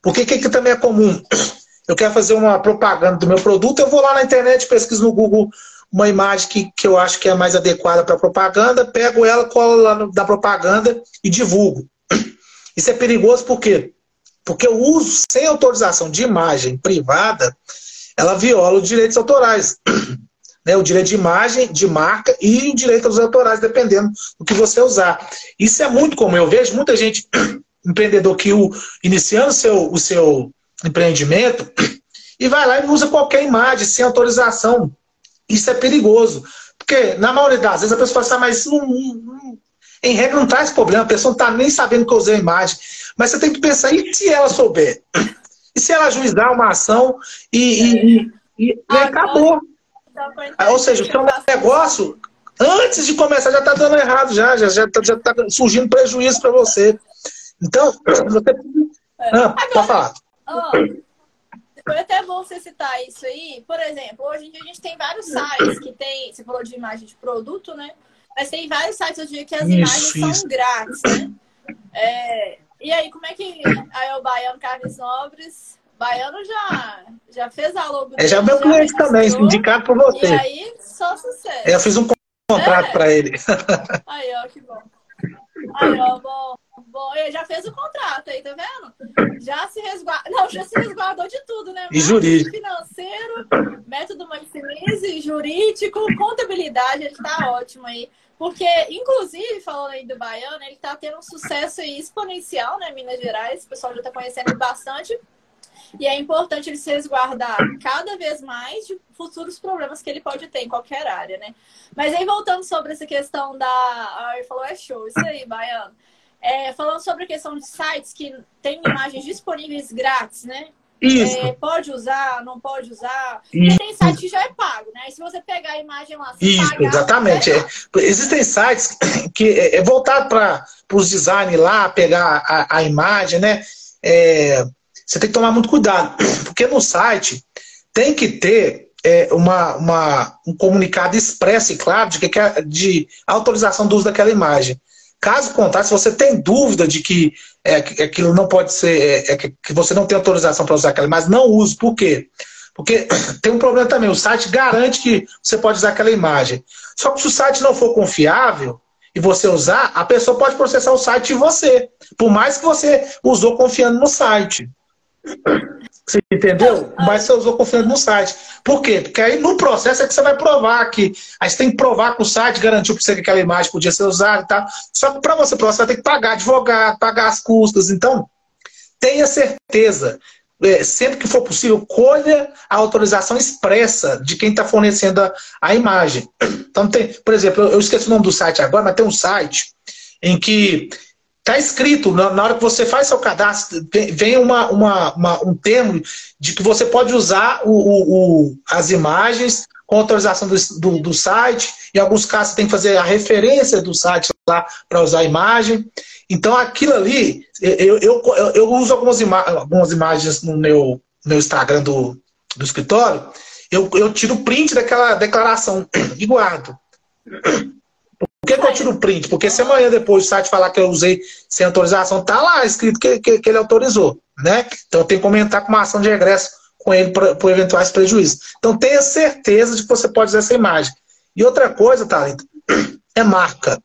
Porque o que, que também é comum? Eu quero fazer uma propaganda do meu produto, eu vou lá na internet, pesquiso no Google uma imagem que, que eu acho que é mais adequada para propaganda, pego ela, colo lá no, da propaganda e divulgo. Isso é perigoso por quê? Porque o uso sem autorização de imagem privada, ela viola os direitos autorais. Né, o direito de imagem, de marca e o direito aos autorais, dependendo do que você usar. Isso é muito comum. Eu vejo muita gente, empreendedor, que o, iniciando seu, o seu empreendimento e vai lá e usa qualquer imagem sem autorização. Isso é perigoso. Porque, na maioria das vezes, a pessoa fala assim, ah, mas em regra, não traz problema, a pessoa não está nem sabendo que eu usei a imagem. Mas você tem que pensar, e se ela souber? E se ela juizar uma ação e, e, e, e acabou? Ou seja, o seu negócio, antes de começar, já está dando errado, já, já está já tá surgindo prejuízo para você. Então, você. Ah, pode falar. foi até bom você citar isso aí. Por exemplo, hoje em dia a gente tem vários sites que tem. Você falou de imagem de produto, né? Mas tem vários sites hoje em dia que as isso, imagens isso. são grátis, né? É, e aí, como é que aí o Baiano Carnes Nobres, Baiano já, já fez a logo É, já é meu cliente também, indicado por você. E aí, só sucesso. Eu fiz um contrato é. para ele. Aí, ó, que bom. Aí, ó, bom. Bom, ele já fez o contrato aí, tá vendo? Já se resguardou. Não, já se resguardou de tudo, né? E jurídico. Financeiro, método maximize, jurídico, contabilidade, ele tá ótimo aí. Porque, inclusive, falando aí do Baiano, ele tá tendo um sucesso exponencial, né, Minas Gerais. O pessoal já tá conhecendo bastante. E é importante ele se resguardar cada vez mais de futuros problemas que ele pode ter em qualquer área, né? Mas aí, voltando sobre essa questão da. Ah, ele falou, é show, isso aí, Baiano. É, falando sobre a questão de sites que têm imagens disponíveis grátis, né? É, pode usar, não pode usar. Porque tem site que já é pago, né? E se você pegar a imagem lá, Isso, pagar, exatamente. É. Existem sites que é, é voltado para os designers lá, pegar a, a imagem, né? É, você tem que tomar muito cuidado, porque no site tem que ter é, uma, uma, um comunicado expresso e claro de, que, de autorização do uso daquela imagem. Caso contrário, se você tem dúvida de que, é, que aquilo não pode ser, é, é que, que você não tem autorização para usar aquela imagem, não use. Por quê? Porque tem um problema também, o site garante que você pode usar aquela imagem. Só que se o site não for confiável e você usar, a pessoa pode processar o site e você. Por mais que você usou confiando no site. Você entendeu? Mas você usou confiando no site. Por quê? Porque aí no processo é que você vai provar que. Aí você tem que provar que o site garantiu para você que aquela imagem podia ser usada e tal. Só que para você provar, você vai ter que pagar advogado, pagar as custas. Então, tenha certeza. É, sempre que for possível, colha a autorização expressa de quem está fornecendo a, a, imagem. Então, tem, por exemplo, eu esqueci o nome do site agora, mas tem um site em que Está escrito, na, hora que você faz seu cadastro, vem uma, uma, uma, um termo de que você pode usar o, o, o as imagens com autorização do, do, do, site. Em alguns casos, você tem que fazer a referência do site lá para usar a imagem. Então, aquilo ali, eu, eu, eu uso algumas, ima algumas imagens no meu, meu Instagram do, do escritório. Eu, eu tiro print daquela declaração e guardo. Por que, que eu tiro o print? Porque se amanhã depois o site falar que eu usei sem autorização, tá lá escrito que, que, que ele autorizou. Né? Então tenho que comentar com uma ação de regresso com ele por eventuais prejuízos. Então tenha certeza de que você pode usar essa imagem. E outra coisa, Talento, é marca.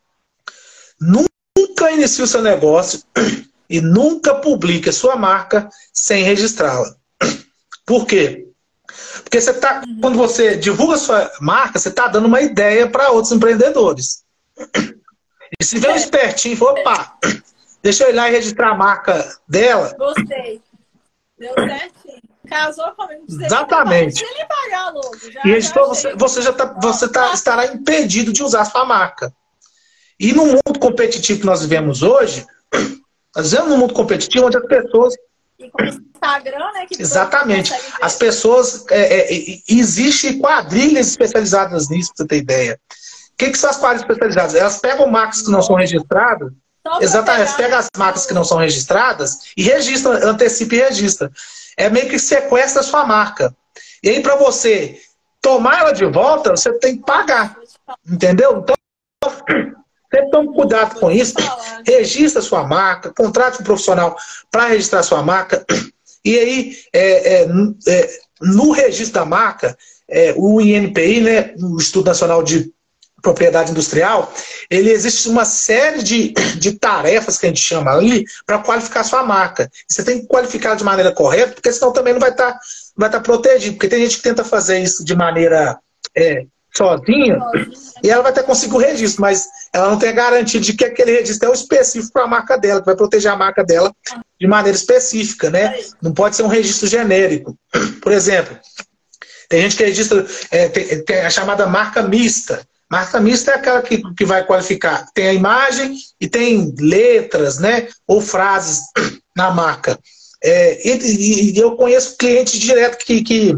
Nunca inicie o seu negócio e nunca publique a sua marca sem registrá-la. Por quê? Porque você tá, quando você divulga a sua marca, você está dando uma ideia para outros empreendedores. E se vem um espertinho falou, opa, deixa eu ir lá e registrar a marca dela. Gostei. Deu certinho. Casou comigo. Exatamente. Ele pagar logo. Já, e registrou, você, você já tá, você tá, estará impedido de usar a sua marca. E no mundo competitivo que nós vivemos hoje, nós vivemos num mundo competitivo onde as pessoas. E com o Instagram, né? Exatamente. As pessoas. É, é, existe quadrilhas especializadas nisso, para você ter ideia. O que, que são as quadras especializadas? Elas pegam marcas que não são registradas, exatamente, elas pegam as marcas que não são registradas e registram, antecipa e registra. É meio que sequestra a sua marca. E aí, para você tomar ela de volta, você tem que pagar. Entendeu? Então, sempre tome cuidado com isso. Registra a sua marca, contrate um profissional para registrar a sua marca. E aí, é, é, é, no registro da marca, é, o INPI, né, o Instituto Nacional de propriedade industrial, ele existe uma série de, de tarefas que a gente chama ali para qualificar sua marca. Você tem que qualificar de maneira correta, porque senão também não vai estar tá, vai tá protegido. Porque tem gente que tenta fazer isso de maneira é, sozinha e ela vai até conseguir o registro, mas ela não tem a garantia de que aquele registro é o específico para a marca dela, que vai proteger a marca dela de maneira específica, né? Não pode ser um registro genérico. Por exemplo, tem gente que registra, é, tem, tem a chamada marca mista. Marca mista é aquela que, que vai qualificar. Tem a imagem e tem letras, né? Ou frases na marca. É, e, e, eu conheço cliente direto que, que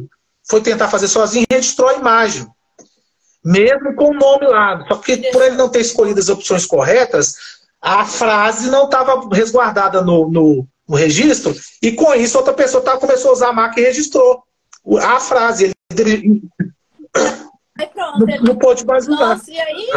foi tentar fazer sozinho e registrou a imagem. Mesmo com o nome lá. Só que por ele não ter escolhido as opções corretas, a frase não estava resguardada no, no, no, registro, e com isso outra pessoa tá, começou a usar a marca e registrou a frase. Ele, Aí pronto. Não, não pode mais usar. Nossa, e aí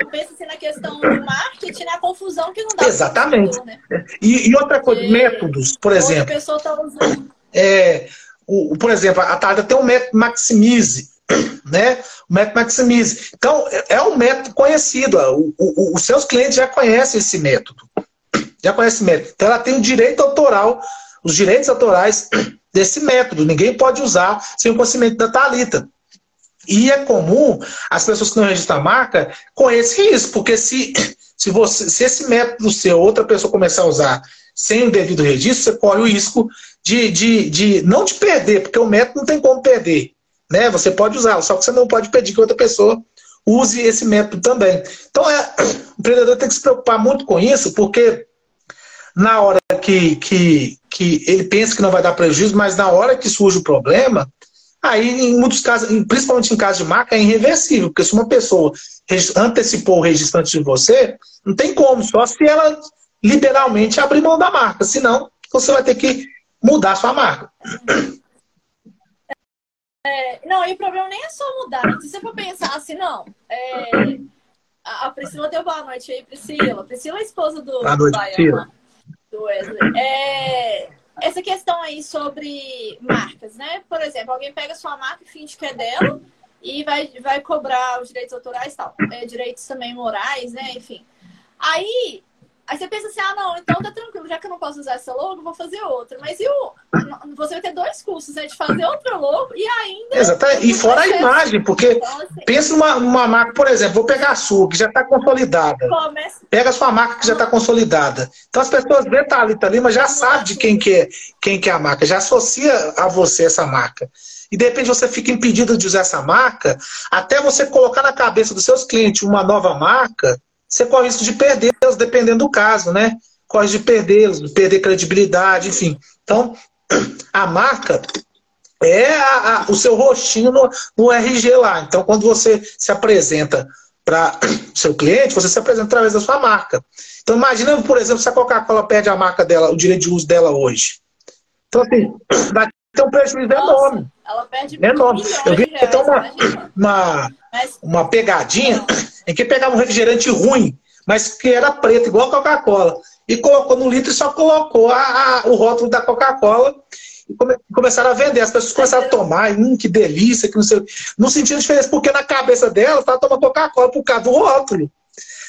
eu penso assim na questão do marketing, na confusão que não dá. Exatamente. né? e, e, outra coisa, e, métodos, por exemplo. A pessoa está usando. É, o, por exemplo, a Thalita tem um método Maximize. Né? O método Maximize. Então, é, é um método conhecido. O, o, os seus clientes já conhecem esse método. Já conhecem o método. Então, ela tem o direito autoral, os direitos autorais desse método. Ninguém pode usar sem o conhecimento da Thalita. E é comum as pessoas que não registram a marca conhecerem isso, porque se, se, você, se esse método seu, outra pessoa começar a usar sem o devido registro, você corre o risco de, de, de não de perder, porque o método não tem como perder. Né? Você pode usá-lo, só que você não pode pedir que outra pessoa use esse método também. Então, é, o empreendedor tem que se preocupar muito com isso, porque na hora que, que que ele pensa que não vai dar prejuízo, mas na hora que surge o problema, aí em muitos casos, principalmente em casos de marca, é irreversível, porque se uma pessoa antecipou o registro antes de você, não tem como, só se ela liberalmente abrir mão da marca, senão você vai ter que mudar a sua marca. É, não, e o problema nem é só mudar. Se você for pensar assim, não. É, a Priscila deu boa noite aí, Priscila. Priscila é esposa do, boa noite, Priscila. do Wesley. É, essa questão aí sobre marcas, né? Por exemplo, alguém pega sua marca e finge que é dela e vai, vai cobrar os direitos autorais tal. É, direitos também morais, né? Enfim. Aí Aí você pensa assim, ah, não, então tá tranquilo, já que eu não posso usar essa logo, vou fazer outra. Mas e o... você vai ter dois custos, né? De fazer outra logo e ainda. Exatamente. E fora a imagem, porque então, assim, pensa numa, numa marca, por exemplo, vou pegar a sua, que já está consolidada. Começa... Pega a sua marca que já está consolidada. Então as pessoas vê Thalita ali, mas já sabe de quem que, é, quem que é a marca, já associa a você essa marca. E de repente você fica impedido de usar essa marca, até você colocar na cabeça dos seus clientes uma nova marca você corre risco de perdê-los, dependendo do caso, né? Corre de perdê-los, de perder credibilidade, enfim. Então, a marca é a, a, o seu rostinho no, no RG lá. Então, quando você se apresenta para o seu cliente, você se apresenta através da sua marca. Então, imagina, por exemplo, se a Coca-Cola perde a marca dela, o direito de uso dela hoje. Então, assim, vai ter um prejuízo Nossa, enorme. Ela perde enorme. Eu vi tem uma, uma, uma pegadinha em que pegava um refrigerante ruim, mas que era preto, igual a Coca-Cola. E colocou no litro e só colocou a, a, o rótulo da Coca-Cola e come, começaram a vender. As pessoas começaram a tomar, hum, que delícia, que não sei. Não sentiam diferença, porque na cabeça dela estava tomando Coca-Cola por causa do rótulo.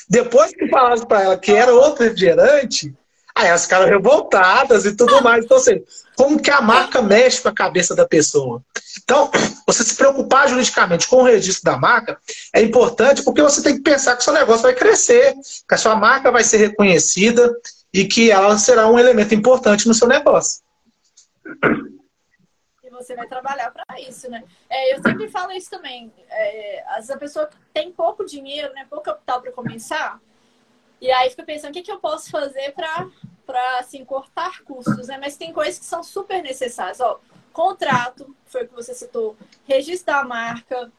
Depois que falaram para ela que era outro refrigerante, aí elas ficaram revoltadas e tudo mais. Então, assim, como que a marca mexe com a cabeça da pessoa. Então, você se preocupar juridicamente com o registro da marca é importante porque você tem que pensar que seu negócio vai crescer, que a sua marca vai ser reconhecida e que ela será um elemento importante no seu negócio. E você vai trabalhar para isso, né? É, eu sempre falo isso também. É, a pessoa tem pouco dinheiro, né, pouco capital para começar, e aí fica pensando o que, que eu posso fazer para para assim, cortar custos, né? Mas tem coisas que são super necessárias. Ó, contrato, foi o que você citou, registro da marca.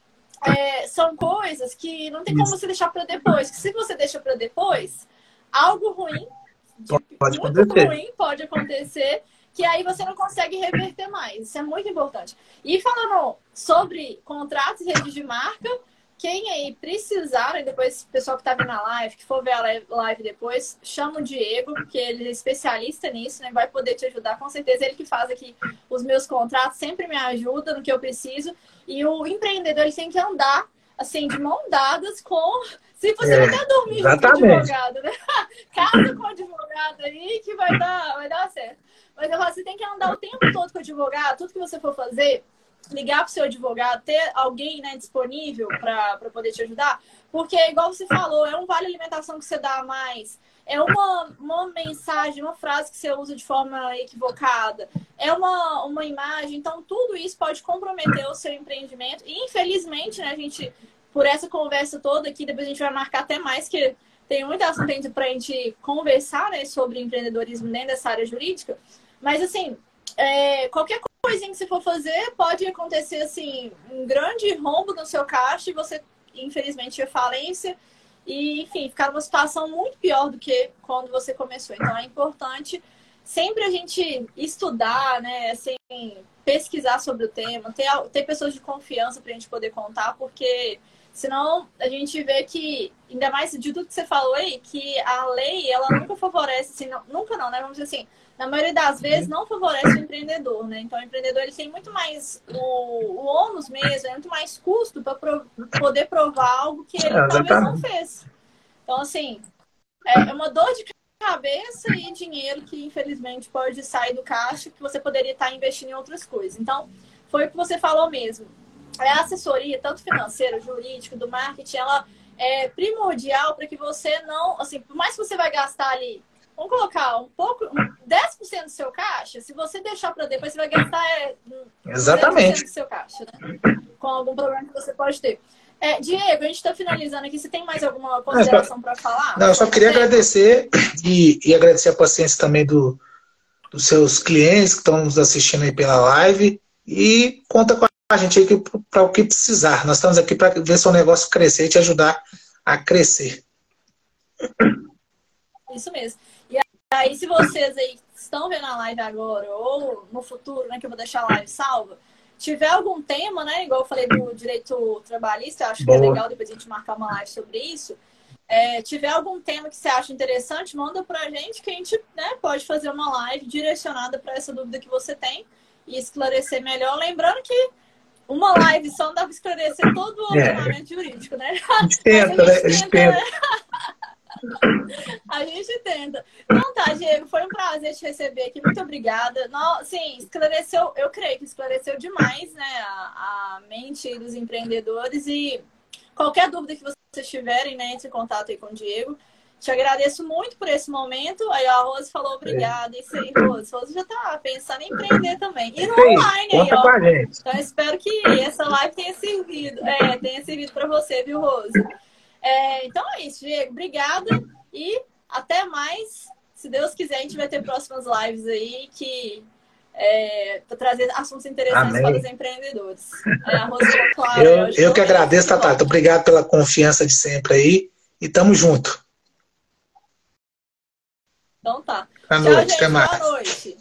É, são coisas que não tem como você deixar para depois. Que se você deixa para depois, algo ruim, pode muito acontecer. ruim pode acontecer, que aí você não consegue reverter mais. Isso é muito importante. E falando sobre contratos e redes de marca, quem aí precisar, e depois o pessoal que tá vendo a live, que for ver a live depois, chama o Diego, porque ele é especialista nisso, né? Vai poder te ajudar, com certeza. Ele que faz aqui os meus contratos, sempre me ajuda no que eu preciso. E o empreendedor ele tem que andar, assim, de mão dadas com. Se você é, até dormir com o advogado, né? Casa com o advogado aí que vai dar, vai dar certo. Mas eu falo, você tem que andar o tempo todo com o advogado, tudo que você for fazer ligar para o seu advogado, ter alguém né, disponível para poder te ajudar, porque, igual você falou, é um vale alimentação que você dá a mais, é uma, uma mensagem, uma frase que você usa de forma equivocada, é uma, uma imagem, então tudo isso pode comprometer o seu empreendimento. E, infelizmente, né, a gente, por essa conversa toda aqui, depois a gente vai marcar até mais, que tem muito assunto para a gente conversar né, sobre empreendedorismo dentro dessa área jurídica, mas, assim, é, qualquer coisinha que você for fazer, pode acontecer assim, um grande rombo no seu caixa e você, infelizmente, ter falência. E, enfim, ficar numa situação muito pior do que quando você começou. Então é importante sempre a gente estudar, né? Assim, pesquisar sobre o tema, ter, ter pessoas de confiança para a gente poder contar, porque senão a gente vê que, ainda mais de tudo que você falou aí, que a lei, ela nunca favorece, assim, não, nunca não, né? Vamos dizer assim, na maioria das vezes não favorece o empreendedor, né? Então o empreendedor ele tem muito mais o, o ônus mesmo, é muito mais custo para pro, poder provar algo que ele é, talvez não fez. Então, assim, é, é uma dor de cabeça e dinheiro que infelizmente pode sair do caixa que você poderia estar investindo em outras coisas. Então, foi o que você falou mesmo. A assessoria, tanto financeira, jurídica, do marketing, ela é primordial para que você não, assim, por mais que você vai gastar ali vamos colocar um pouco, 10% do seu caixa, se você deixar para depois, você vai gastar é, Exatamente. do seu caixa, né? Com algum problema que você pode ter. É, Diego, a gente está finalizando aqui. Você tem mais alguma consideração para falar? Não, eu só queria agradecer e, e, agradecer a paciência também do, dos seus clientes que estão nos assistindo aí pela live e conta com a gente aí para o que precisar. Nós estamos aqui para ver seu negócio crescer e te ajudar a crescer. Isso mesmo. E aí, se vocês aí estão vendo a live agora ou no futuro, né, que eu vou deixar a live salva, tiver algum tema, né, igual eu falei do direito trabalhista, eu acho Boa. que é legal depois a gente marcar uma live sobre isso. É, tiver algum tema que você acha interessante, manda pra gente que a gente né, pode fazer uma live direcionada para essa dúvida que você tem e esclarecer melhor. Lembrando que uma live só não dá para esclarecer todo o é. ordenamento é. jurídico, né? A gente tenta, né? A gente tenta. Né? A gente tenta. Então tá, Diego, foi um prazer te receber aqui. Muito obrigada. Não, sim, esclareceu, eu creio que esclareceu demais né, a, a mente dos empreendedores e qualquer dúvida que vocês tiverem, né, entre em contato aí com o Diego. Te agradeço muito por esse momento. Aí a Rose falou obrigada. Isso aí, Rose. Rose já tá pensando em empreender também. E no online aí, ó. Com a gente. Então espero que essa live tenha servido. É, tenha servido para você, viu, Rose? É, então é isso, Diego. Obrigada e até mais. Se Deus quiser, a gente vai ter próximas lives aí que é, para trazer assuntos interessantes Amém. para os empreendedores. É, a claro, eu, eu que agradeço, Tata. Obrigado pela confiança de sempre aí e tamo junto. Então tá. Boa noite, Tchau, gente. Até mais. Boa noite.